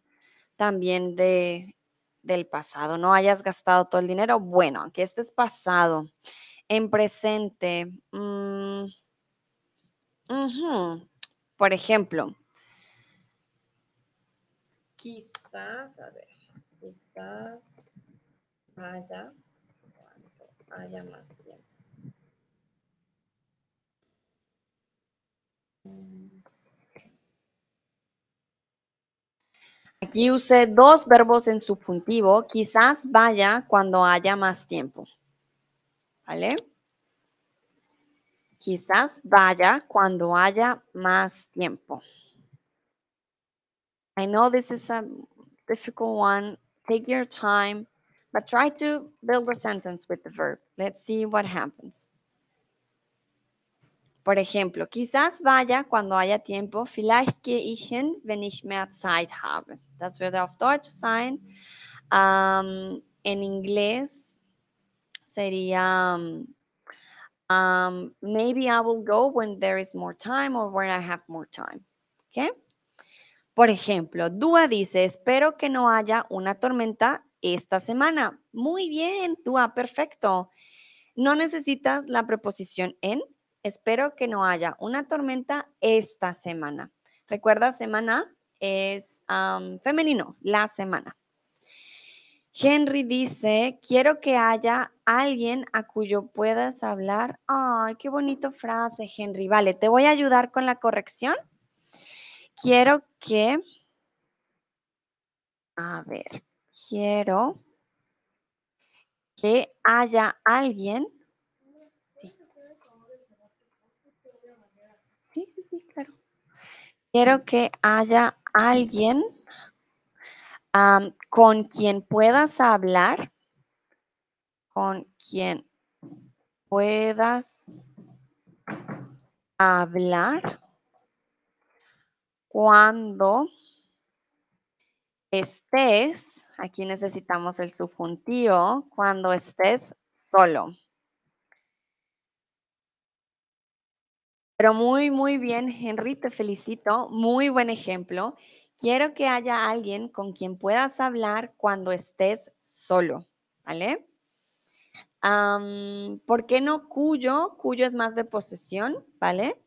también de del pasado. No hayas gastado todo el dinero. Bueno, aunque este es pasado. En presente. mm, Por ejemplo, quizás, a ver, quizás cuando haya más tiempo. Aquí usé dos verbos en subjuntivo. Quizás vaya cuando haya más tiempo. ¿Vale? Quizás vaya cuando haya más tiempo. I know this is a difficult one. Take your time, but try to build a sentence with the verb. Let's see what happens. Por ejemplo, quizás vaya cuando haya tiempo. Vielleicht gehe ich hin, wenn ich mehr Zeit habe. Das würde auf Deutsch sein. Am, en inglés sería um, um, maybe I will go when there is more time or when I have more time. ¿Ok? Por ejemplo, Dúa dice, espero que no haya una tormenta esta semana. Muy bien, Dúa, perfecto. No necesitas la preposición en. Espero que no haya una tormenta esta semana. Recuerda, semana es femenino, la semana. Henry dice, quiero que haya alguien a cuyo puedas hablar. Ay, qué bonita frase, Henry. Vale, te voy a ayudar con la corrección. Quiero que, a ver, quiero que haya alguien. Sí, sí, sí, claro. Quiero que haya alguien con quien puedas hablar, con quien puedas hablar cuando estés, aquí necesitamos el subjuntivo, cuando estés solo. Pero muy, muy bien, Henry, te felicito. Muy buen ejemplo. Quiero que haya alguien con quien puedas hablar cuando estés solo, ¿vale? ¿Por qué no cuyo? Cuyo es más de posesión, ¿vale?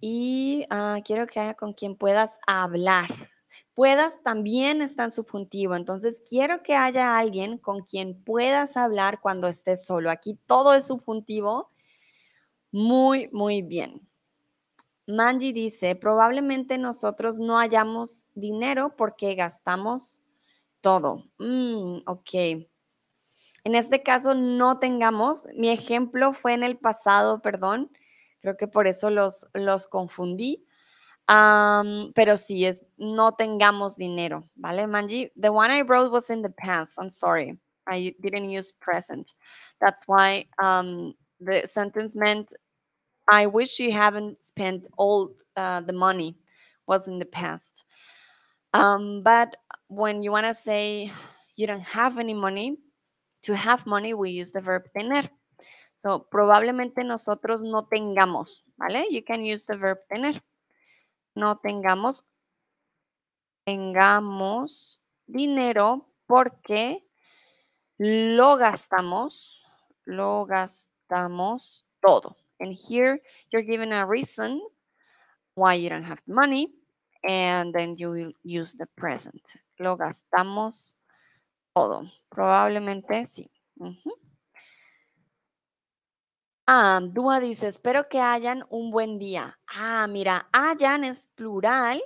Y ah, quiero que haya con quien puedas hablar. Puedas también está en subjuntivo, entonces quiero que haya alguien con quien puedas hablar cuando estés solo. Aquí todo es subjuntivo. Muy, muy bien. Manji dice, probablemente nosotros no hayamos dinero porque gastamos todo. Mm, ok. En este caso no tengamos, mi ejemplo fue en el pasado, perdón, creo que por eso los, los confundí. Pero sí, es no tengamos dinero, ¿vale, Manji? The one I wrote was in the past. I'm sorry. I didn't use present. That's why um, the sentence meant I wish you haven't spent all uh, the money was in the past. Um, but when you want to say you don't have any money, to have money, we use the verb tener. So, probablemente nosotros no tengamos, ¿vale? You can use the verb tener. No tengamos, tengamos dinero porque lo gastamos, lo gastamos todo. And here you're given a reason why you don't have money, and then you will use the present. Lo gastamos todo. Probablemente sí. Ah, Dúa dice, espero que hayan un buen día. Ah, mira, hayan es plural,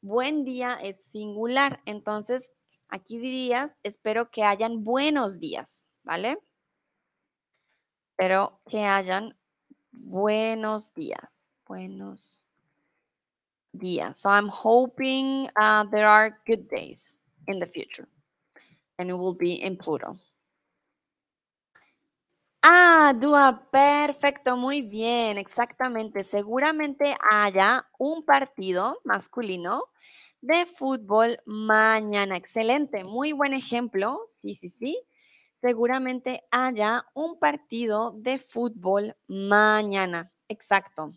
buen día es singular. Entonces, aquí dirías, espero que hayan buenos días, ¿vale? Espero que hayan Buenos días. Buenos días. So I'm hoping uh, there are good days in the future. And it will be in plural. Ah, Dua, perfecto, muy bien, exactamente. Seguramente haya un partido masculino de fútbol mañana. Excelente, muy buen ejemplo. Sí, sí, sí seguramente haya un partido de fútbol mañana. Exacto.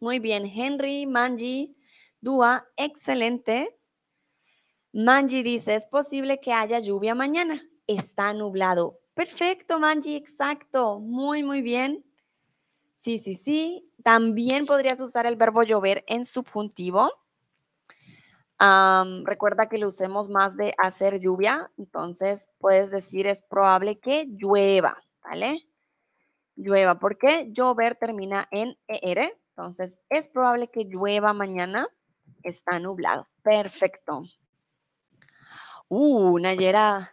Muy bien, Henry, Manji, Dua, excelente. Manji dice, es posible que haya lluvia mañana. Está nublado. Perfecto, Manji, exacto. Muy, muy bien. Sí, sí, sí. También podrías usar el verbo llover en subjuntivo recuerda que lo usemos más de hacer lluvia, entonces puedes decir es probable que llueva, ¿vale? Llueva, porque llover termina en ER, entonces es probable que llueva mañana, está nublado. Perfecto. Uh, Nayera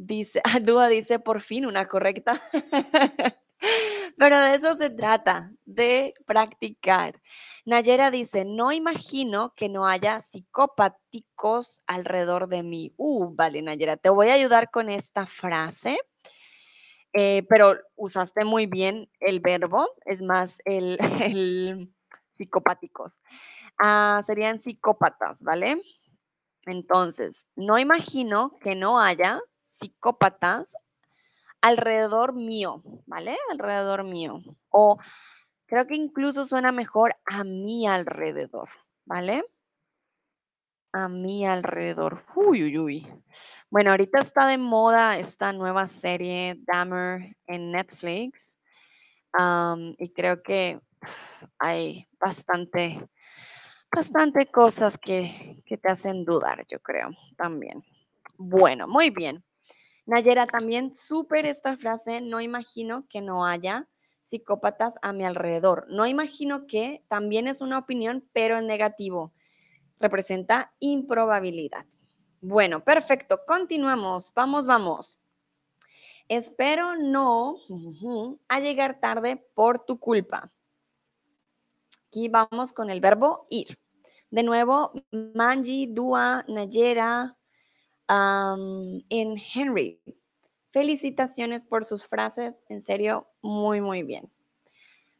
dice, Dúa dice por fin una correcta. Pero de eso se trata, de practicar. Nayera dice, no imagino que no haya psicopáticos alrededor de mí. Uh, vale, Nayera, te voy a ayudar con esta frase. Eh, pero usaste muy bien el verbo, es más el, psicopáticos. Ah, serían psicópatas, ¿vale? Entonces, no imagino que no haya psicópatas alrededor mío, ¿vale? Alrededor mío. O creo que incluso suena mejor a mi alrededor, ¿vale? A mi alrededor. Uy, uy, uy. Bueno, ahorita está de moda esta nueva serie Dahmer en Netflix. y creo que hay bastante, bastante cosas que, que te hacen dudar, yo creo, también. Bueno, muy bien. Nayera, también súper esta frase, no imagino que no haya psicópatas a mi alrededor. No imagino que también es una opinión, pero en negativo. Representa improbabilidad. Bueno, perfecto. Continuamos. Vamos, vamos. Espero no a llegar tarde por tu culpa. Aquí vamos con el verbo ir. De nuevo, Manji, Dua, Nayera, um, en Henry. Felicitaciones por sus frases. En serio, muy, muy bien.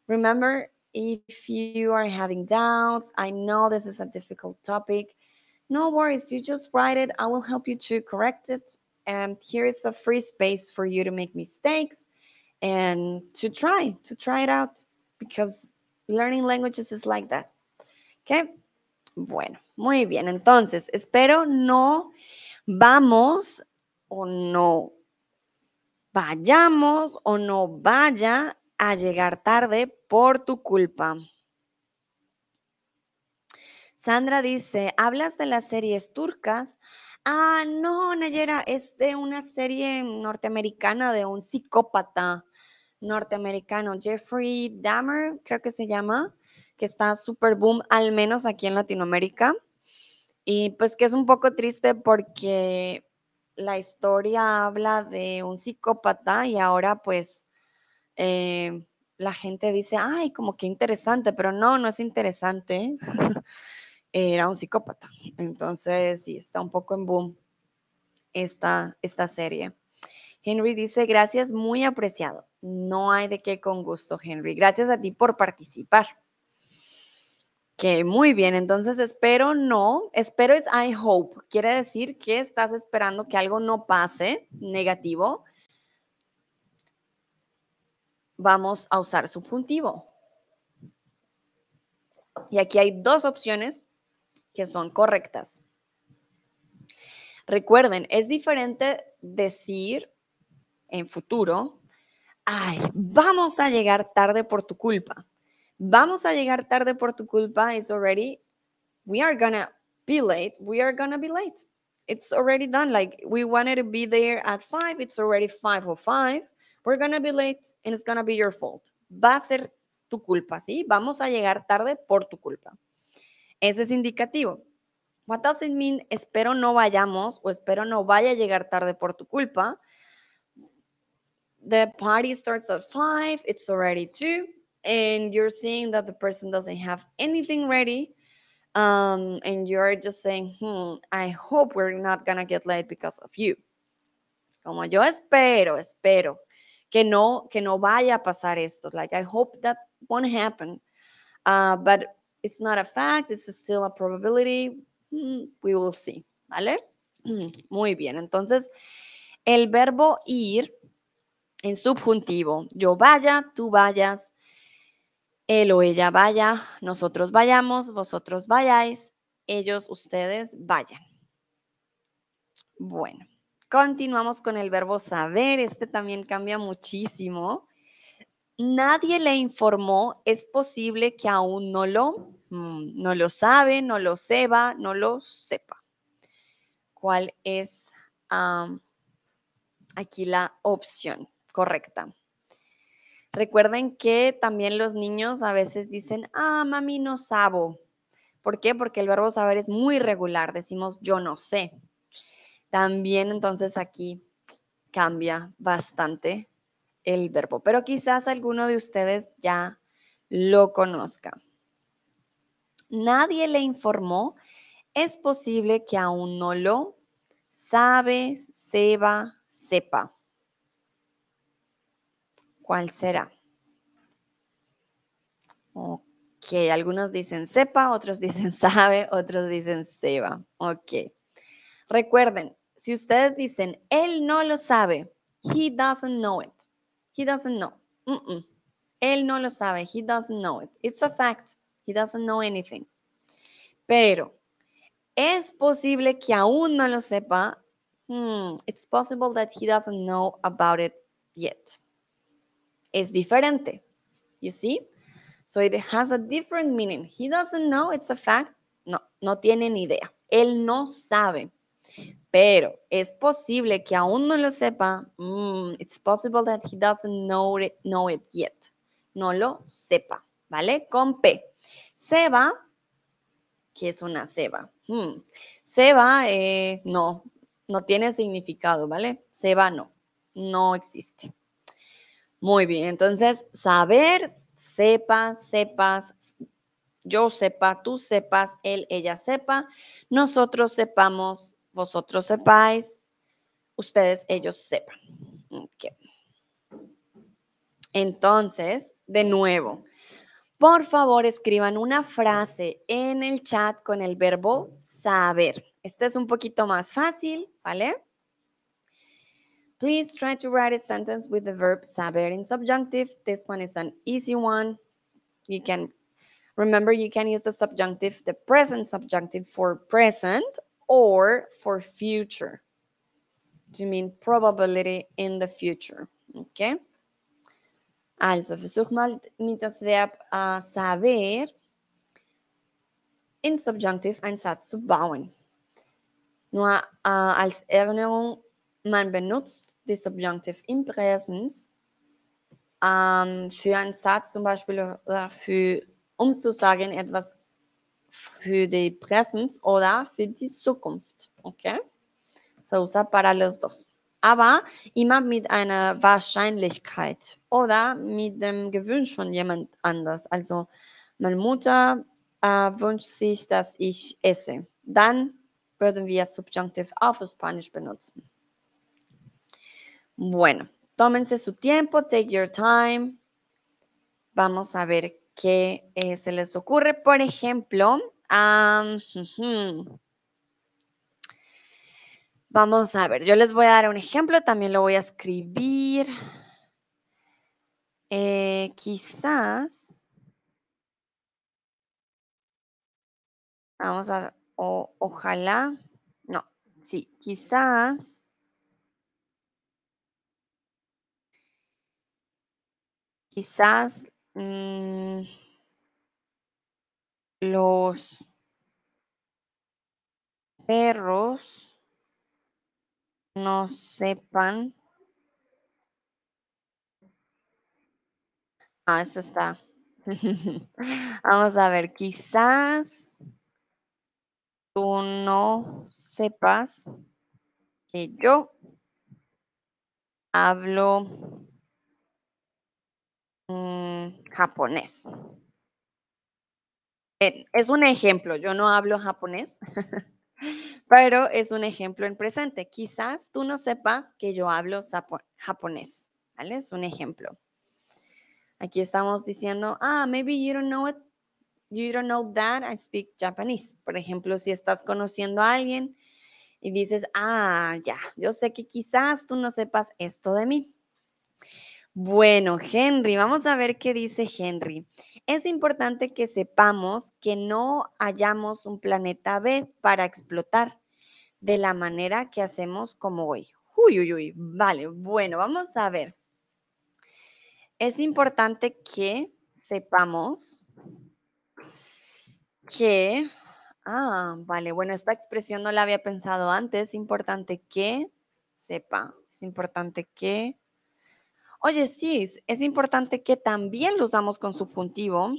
Remember, if you are having doubts, I know this is a difficult topic. No worries, you just write it. I will help you to correct it. And here is a free space for you to make mistakes and to try, to try it out because learning languages is like that. Okay? Bueno, muy bien. Entonces, espero no vamos o no vayamos o no vaya a llegar tarde por tu culpa. Sandra dice, ¿hablas de las series turcas? Ah, no, Nayera, es de una serie norteamericana de un psicópata norteamericano, Jeffrey Dahmer, creo que se llama, que está súper boom, al menos aquí en Latinoamérica. Y pues que es un poco triste porque la historia habla de un psicópata y ahora pues eh, la gente dice, ay, como que interesante, pero no, no es interesante. Era un psicópata. Entonces, sí, está un poco en boom esta, esta serie. Henry dice, gracias, muy apreciado. No hay de qué con gusto, Henry. Gracias a ti por participar. Que muy bien, entonces espero no, espero es I hope, quiere decir que estás esperando que algo no pase negativo. Vamos a usar subjuntivo. Y aquí hay dos opciones que son correctas. Recuerden, es diferente decir en futuro, ay, vamos a llegar tarde por tu culpa vamos a llegar tarde por tu culpa is already, we are gonna be late, we are gonna be late. It's already done. Like we wanted to be there at five, it's already five or five. We're gonna be late and it's gonna be your fault. Va a ser tu culpa, ¿sí? Vamos a llegar tarde por tu culpa. Ese es indicativo. What does it mean? Espero no vayamos o espero no vaya a llegar tarde por tu culpa. The party starts at five, it's already two and you're seeing that the person doesn't have anything ready um, and you're just saying, hmm, I hope we're not gonna get late because of you. Como yo espero, espero que no, que no vaya a pasar esto. Like, I hope that won't happen. Uh, but it's not a fact, it's still a probability. Hmm, we will see. ¿Vale? Muy bien. Entonces, el verbo ir en subjuntivo, yo vaya, tú vayas, él o ella vaya, nosotros vayamos, vosotros vayáis, ellos, ustedes vayan. Bueno, continuamos con el verbo saber. Este también cambia muchísimo. Nadie le informó, es posible que aún no lo, mm, no lo sabe, no lo sepa, no lo sepa. ¿Cuál es aquí la opción correcta? Recuerden que también los niños a veces dicen, ah, mami, no sabo. ¿Por qué? Porque el verbo saber es muy regular. Decimos yo no sé. También entonces aquí cambia bastante el verbo, pero quizás alguno de ustedes ya lo conozca. Nadie le informó. Es posible que aún no lo sabe, sepa, sepa. ¿Cuál será? Ok, algunos dicen sepa, otros dicen sabe, otros dicen seba. Ok. Recuerden, si ustedes dicen él no lo sabe, he doesn't know it. He doesn't know. Él no lo sabe, he doesn't know it. It's a fact. He doesn't know anything. Pero es posible que aún no lo sepa. Hmm, it's possible that he doesn't know about it yet es diferente. You see? So it has a different meaning. He doesn't know, it's a fact. No, no tiene ni idea. Él no sabe. Pero es posible que aún no lo sepa. Mm, it's possible that he doesn't know it, know it yet. No lo sepa. ¿Vale? Con P. Seba, ¿Qué es una ceba? Hmm. Ceba, eh, no, no tiene significado, ¿vale? Ceba no, no existe. Muy bien, entonces saber, sepa, sepas, yo sepa, tú sepas, él, ella sepa, nosotros sepamos, vosotros sepáis, ustedes, ellos sepan. Entonces, de nuevo, por favor escriban una frase en el chat con el verbo saber. Este es un poquito más fácil, ¿vale? Please try to write a sentence with the verb saber in subjunctive. This one is an easy one. You can remember you can use the subjunctive, the present subjunctive for present or for future to mean probability in the future. Okay? Also, versuch mal mit das Verb uh, saber in Subjunctive einen Satz zu bauen. Nur uh, als Erinnerung, man benutzt die Subjunctive im Präsens um, für einen Satz zum Beispiel oder für, um zu sagen etwas für die Präsens oder für die Zukunft. Okay? Se usa para los dos. aber immer mit einer Wahrscheinlichkeit oder mit dem Gewünsch von jemand anders. Also meine Mutter äh, wünscht sich, dass ich esse. Dann würden wir Subjunctive auf Spanisch benutzen. Bueno, tómense su tiempo, take your time. Vamos a ver qué eh, se les ocurre. Por ejemplo, Vamos a ver, yo les voy a dar un ejemplo, también lo voy a escribir. Eh, quizás. Vamos a, ojalá. No, sí, quizás. Quizás mmm, los perros no sepan. Ah, eso está. Vamos a ver, quizás tú no sepas que yo hablo mm, japonés. Es un ejemplo, yo no hablo japonés. pero es un ejemplo en presente. Quizás tú no sepas que yo hablo japonés. Es un ejemplo. Aquí estamos diciendo, ah, maybe you don't know it, you don't know that I speak Japanese. Por ejemplo, si estás conociendo a alguien y dices, ah, ya, yo sé que quizás tú no sepas esto de mí. Bueno, Henry, vamos a ver qué dice Henry. Es importante que sepamos que no hallamos un planeta B para explotar de la manera que hacemos como hoy. Uy, uy, uy, vale, bueno, vamos a ver. Es importante que sepamos que, ah, vale, bueno, esta expresión no la había pensado antes, es importante que sepa, es importante que Oye, sí, es importante que también lo usamos con subjuntivo.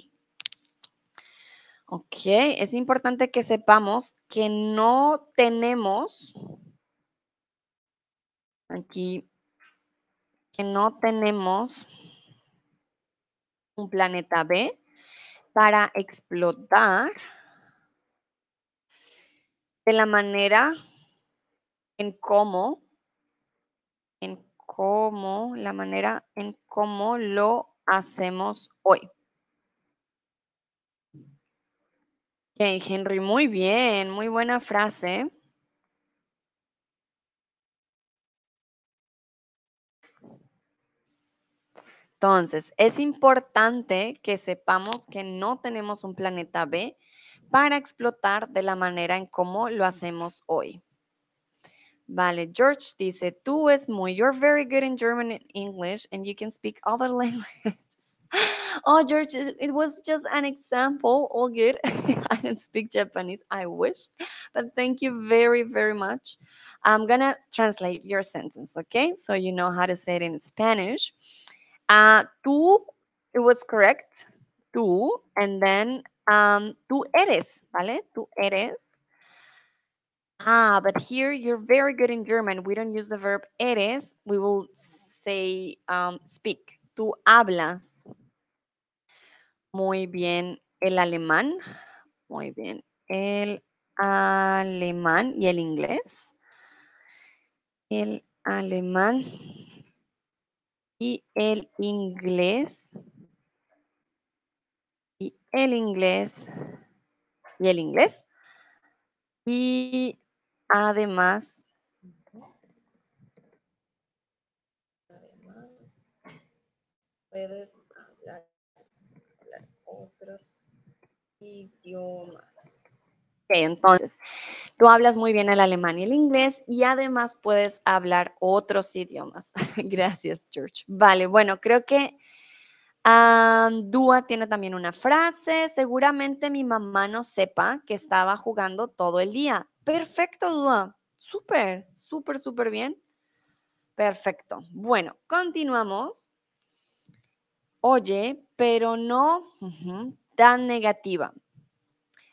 Ok, es importante que sepamos que no tenemos, aquí, que no tenemos un planeta B para explotar de la manera en cómo, en cómo, la manera en cómo lo hacemos hoy. Ok, Henry, muy bien, muy buena frase. Entonces, es importante que sepamos que no tenemos un planeta B para explotar de la manera en cómo lo hacemos hoy. Vale, George dice, tú es muy, you're very good in German and English and you can speak other languages. oh, George, it was just an example. All good. I don't speak Japanese. I wish. But thank you very, very much. I'm to translate your sentence, okay? So you know how to say it in Spanish. Uh, tú, it was correct. Tú, and then um, tú eres, ¿vale? Tú eres. Ah, but here you're very good in German. We don't use the verb eres. We will say um, speak. Tú hablas. Muy bien. El alemán. Muy bien. El alemán y el inglés. El alemán y el inglés. Y el inglés. Y el inglés. Y además, además puedes hablar, hablar otros idiomas. Ok, entonces, tú hablas muy bien el alemán y el inglés y además puedes hablar otros idiomas. Gracias, George. Vale, bueno, creo que um, Dúa tiene también una frase. Seguramente mi mamá no sepa que estaba jugando todo el día. Perfecto, Dúa. Súper, súper, súper bien. Perfecto. Bueno, continuamos. Oye, pero no tan negativa.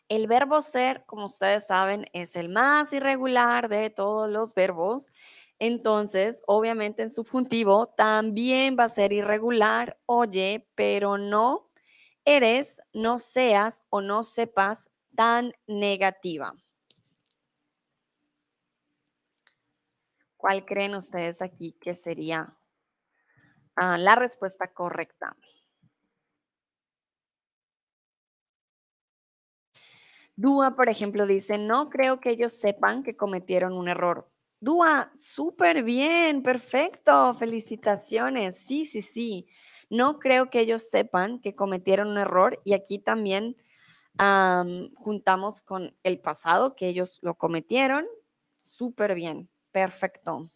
El verbo ser, como ustedes saben, es el más irregular de todos los verbos. Entonces, obviamente en subjuntivo también va a ser irregular. Oye, pero no eres, no seas o no sepas tan negativa. ¿Cuál creen ustedes aquí que sería ah, la respuesta correcta? Dúa, por ejemplo, dice, no creo que ellos sepan que cometieron un error. Dúa, súper bien, perfecto, felicitaciones. Sí, sí, sí. No creo que ellos sepan que cometieron un error y aquí también am, juntamos con el pasado, que ellos lo cometieron. Súper bien, perfecto.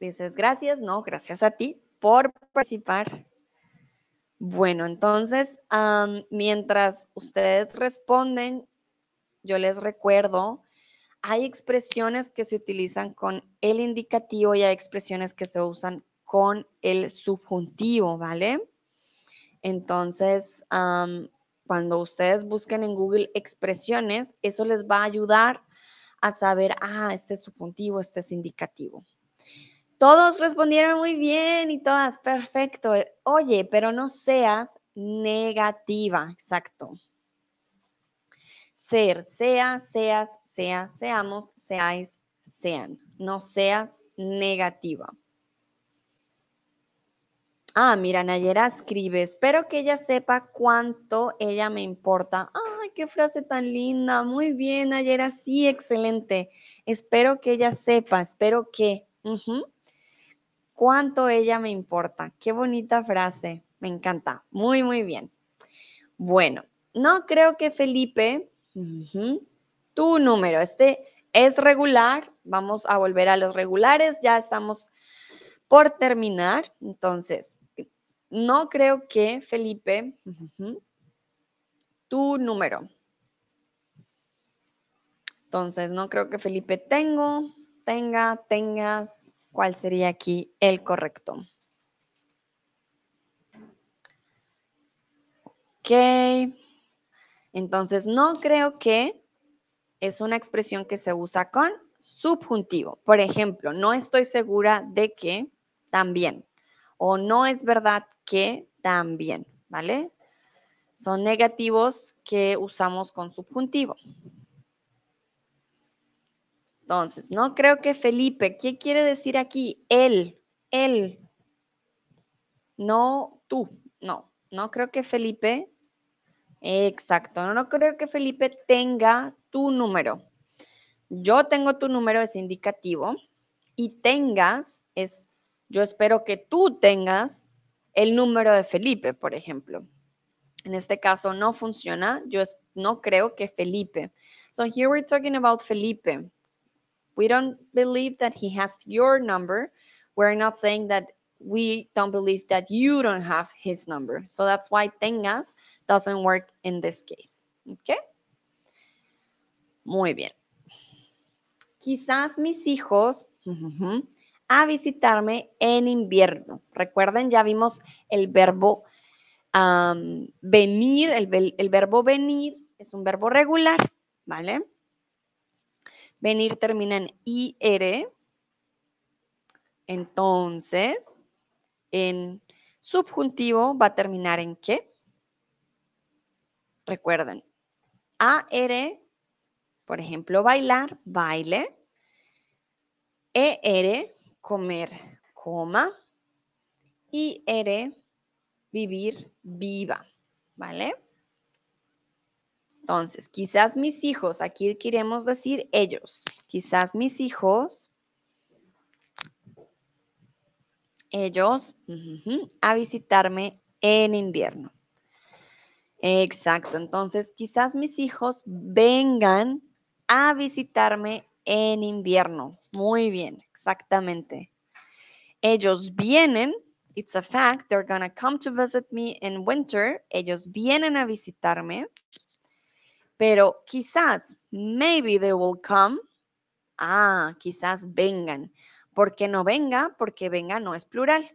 Dices, gracias, no, gracias a ti por participar. Bueno, entonces, mientras ustedes responden, yo les recuerdo, hay expresiones que se utilizan con el indicativo y hay expresiones que se usan con el subjuntivo, ¿vale? Entonces, cuando ustedes busquen en Google expresiones, eso les va a ayudar a saber, ah, este es subjuntivo, este es indicativo. Todos respondieron muy bien y todas, perfecto. Oye, pero no seas negativa, exacto. Ser, sea, seas, sea, seamos, seáis, sean. No seas negativa. Ah, mira, Nayera escribe, espero que ella sepa cuánto ella me importa. Ay, qué frase tan linda. Muy bien, Nayera, sí, excelente. Espero que ella sepa, espero que. cuánto ella me importa. Qué bonita frase. Me encanta. Muy, muy bien. Bueno, no creo que Felipe, tu número, este es regular. Vamos a volver a los regulares. Ya estamos por terminar. Entonces, no creo que Felipe, tu número. Entonces, no creo que Felipe tengo, tenga, tengas. ¿Cuál sería aquí el correcto? Ok. Entonces, no creo que es una expresión que se usa con subjuntivo. Por ejemplo, no estoy segura de que también. O no es verdad que también, ¿vale? Son negativos que usamos con subjuntivo. Entonces, no creo que Felipe, ¿qué quiere decir aquí? Él, él. No tú, no. No creo que Felipe, exacto, no, no creo que Felipe tenga tu número. Yo tengo tu número, es indicativo. Y tengas es, yo espero que tú tengas el número de Felipe, por ejemplo. En este caso no funciona. Yo no creo que Felipe. So here we're talking about Felipe. We don't believe that he has your number. We're not saying that we don't believe that you don't have his number. So that's why tengas doesn't work in this case. Okay? Muy bien. Quizás mis hijos a visitarme en invierno. Recuerden, ya vimos el verbo venir, el, el verbo venir es un verbo regular, ¿vale? Venir termina en IR. Entonces, en subjuntivo va a terminar en qué? Recuerden, AR, por ejemplo, bailar, baile. ER, comer, coma. IR, vivir, viva, ¿vale? Entonces, quizás mis hijos, aquí queremos decir ellos, quizás mis hijos, ellos, a visitarme en invierno. Exacto, entonces quizás mis hijos vengan a visitarme en invierno. Muy bien, exactamente. Ellos vienen, it's a fact, they're gonna come to visit me in winter. Ellos vienen a visitarme, pero quizás, maybe they will come. Ah, quizás vengan. ¿Por qué no venga? Porque venga no es plural.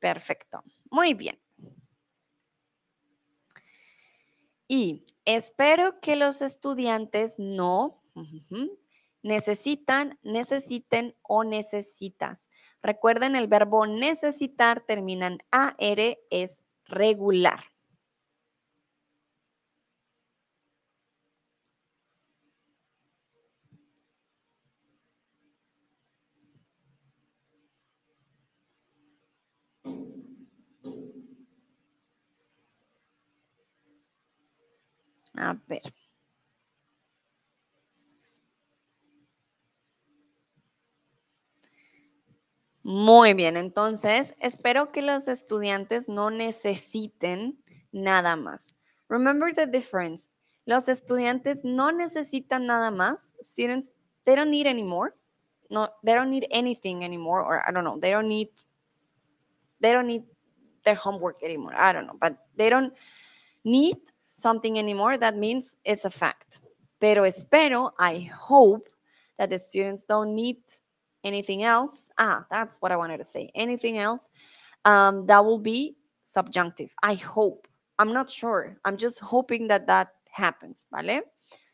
Perfecto. Muy bien. Y espero que los estudiantes no necesitan, necesiten o necesitas. Recuerden, el verbo necesitar termina en AR, es regular. A ver. Muy bien, entonces espero que los estudiantes no necesiten nada más. Remember the difference. Los estudiantes no necesitan nada más. Students, they don't need anymore. No, they don't need anything anymore, or I don't know, they don't need, they don't need their homework anymore. I don't know, but they don't need something anymore, that means it's a fact. Pero espero, I hope that the students don't need anything else. Ah, that's what I wanted to say. Anything else um, that will be subjunctive. I hope. I'm not sure. I'm just hoping that that happens, ¿vale?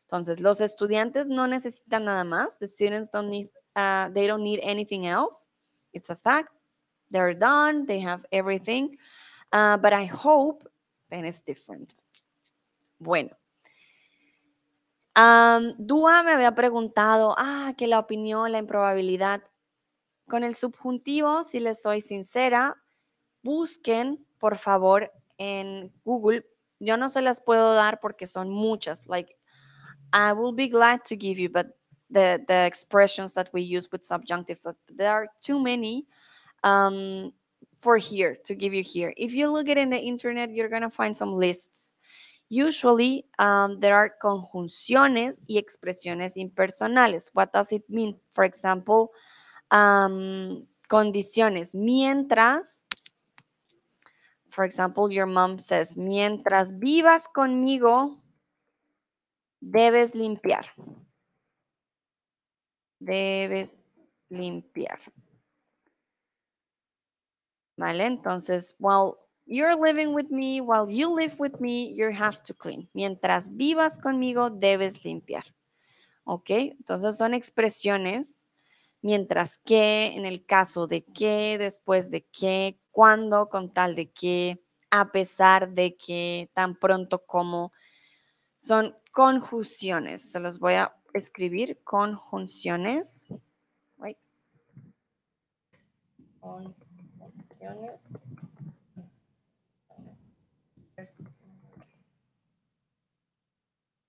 Entonces, los estudiantes no necesitan nada más. The students don't need, uh, they don't need anything else. It's a fact. They're done. They have everything. Uh, but I hope then it's different. Bueno. Dúa me había preguntado, ah, que la opinión, la improbabilidad. Con el subjuntivo, si les soy sincera, busquen, por favor, en Google. Yo no se las puedo dar porque son muchas. Like, I will be glad to give you, but the, the expressions that we use with subjunctive, there are too many um, for here, to give you here. If you look it in the internet, you're going to find some lists. Usually, um, there are conjunciones y expresiones impersonales. What does it mean? For example, um, condiciones. Mientras, for example, your mom says, mientras vivas conmigo, debes limpiar. Debes limpiar. ¿Vale? Entonces, well, You're living with me. While you live with me, you have to clean. Mientras vivas conmigo, debes limpiar. ¿Ok? Entonces son expresiones. Mientras que, en el caso de que, después de que, cuando, con tal de que, a pesar de que, tan pronto como. Son conjunciones. Se los voy a escribir. Conjunciones. Conjunciones.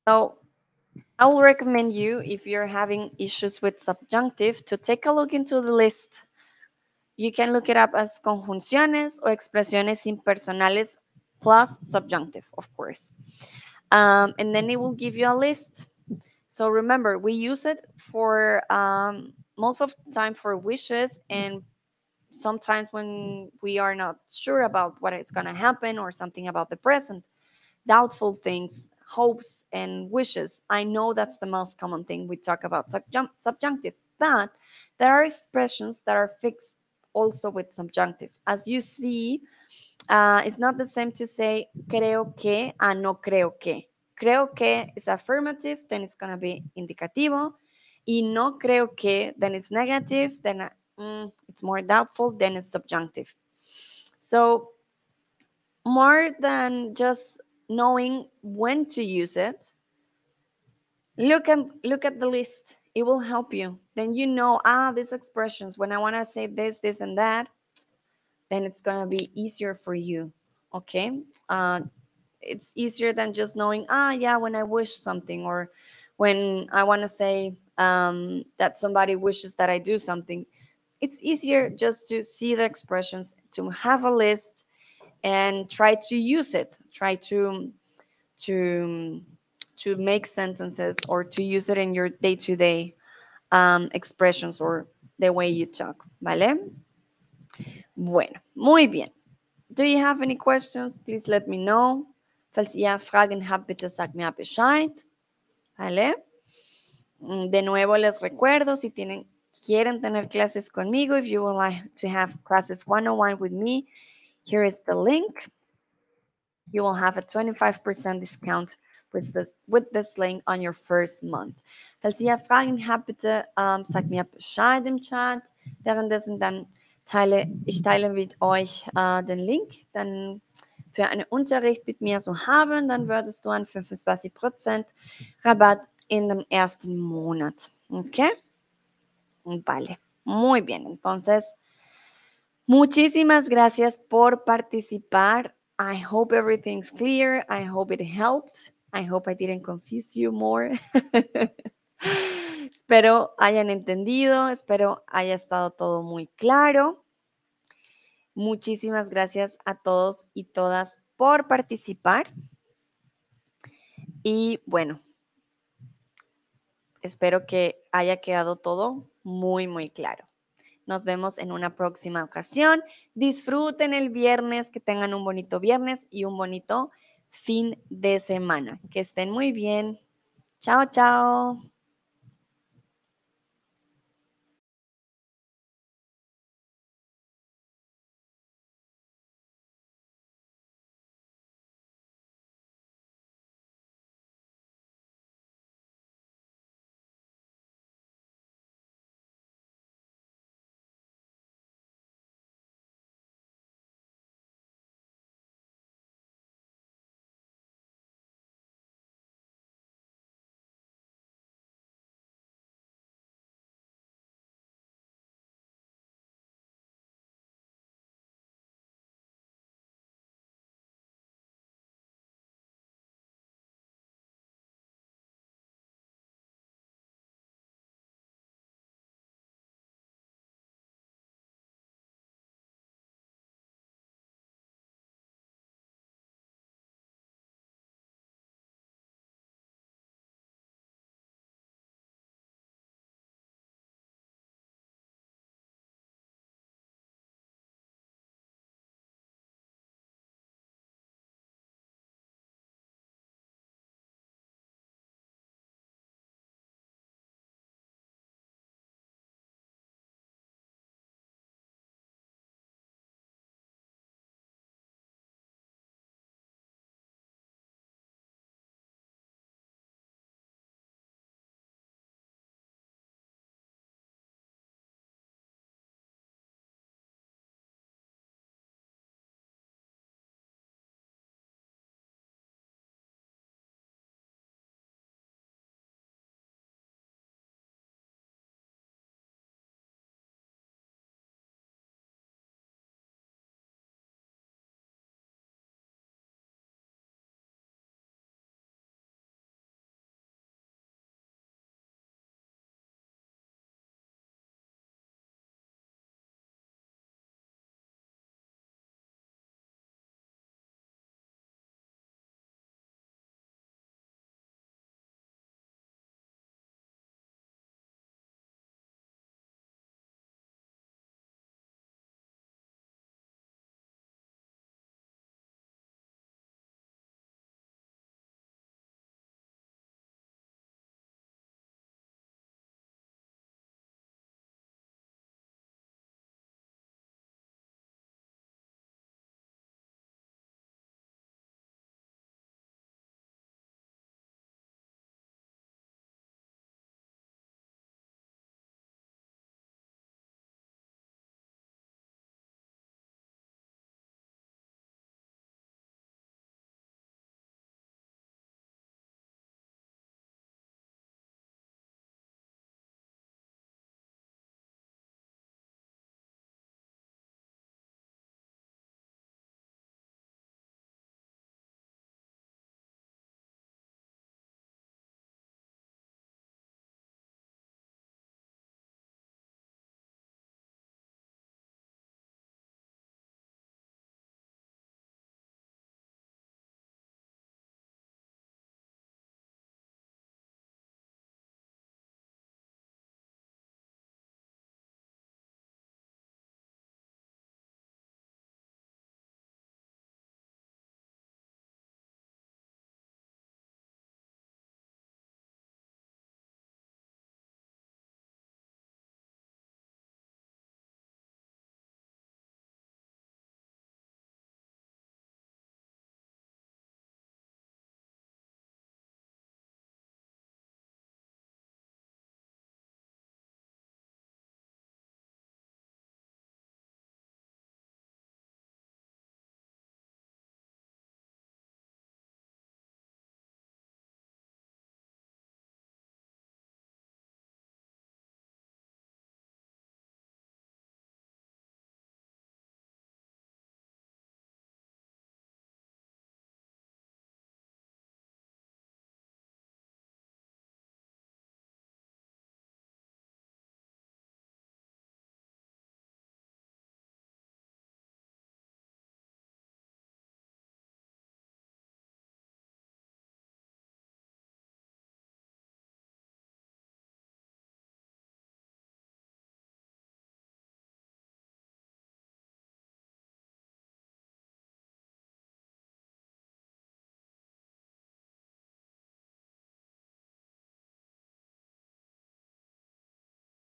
So I will recommend you, if you're having issues with subjunctive, to take a look into the list. You can look it up as conjunciones o expresiones impersonales plus subjunctive, of course. Um, and then it will give you a list. So remember, we use it for um, most of the time for wishes and sometimes when we are not sure about what is going to happen or something about the present, doubtful things, hopes, and wishes. I know that's the most common thing we talk about subjunctive. But there are expressions that are fixed also with subjunctive. As you see, uh, it's not the same to say creo que a no creo que. Creo que is affirmative, then it's going to be indicativo. Y no creo que, then it's negative, then mm, it's more doubtful, then it's subjunctive. So more than just knowing when to use it, look at look at the list. It will help you. Then you know, ah, these expressions, when I want to say this, this, and that, then it's gonna be easier for you. Okay. Uh, it's easier than just knowing, ah, yeah, when I wish something or when I want to say um, that somebody wishes that I do something. It's easier just to see the expressions, to have a list, and try to use it. Try to to to make sentences or to use it in your day-to-day um, expressions or the way you talk, ¿vale? Bueno, muy bien. Do you have any questions? Please let me know. Falls ihr Fragen habt, bitte sagt mir Bescheid. ¿Vale? Mm, de nuevo les recuerdo, si tienen, quieren tener clases conmigo, if you would like to have classes one-on-one with me, here is the link. You will have a 25% discount with, the, with this link on your first month. Falls ihr Fragen habt, bitte ähm, sagt mir Bescheid im Chat. Währenddessen dann teile, ich teile mit euch äh, den Link, dann für einen Unterricht mit mir zu haben, dann würdest du einen 25% Rabatt in dem ersten Monat. ¿Ok? Vale. Muy bien. Entonces, muchísimas gracias por participar. I hope everything's clear. I hope it helped. I hope I didn't confuse you more. espero hayan entendido. Espero haya estado todo muy claro. Muchísimas gracias a todos y todas por participar. Y bueno, espero que haya quedado todo muy, muy claro. Nos vemos en una próxima ocasión. Disfruten el viernes, que tengan un bonito viernes y un bonito fin de semana. Que estén muy bien. Chao, chao.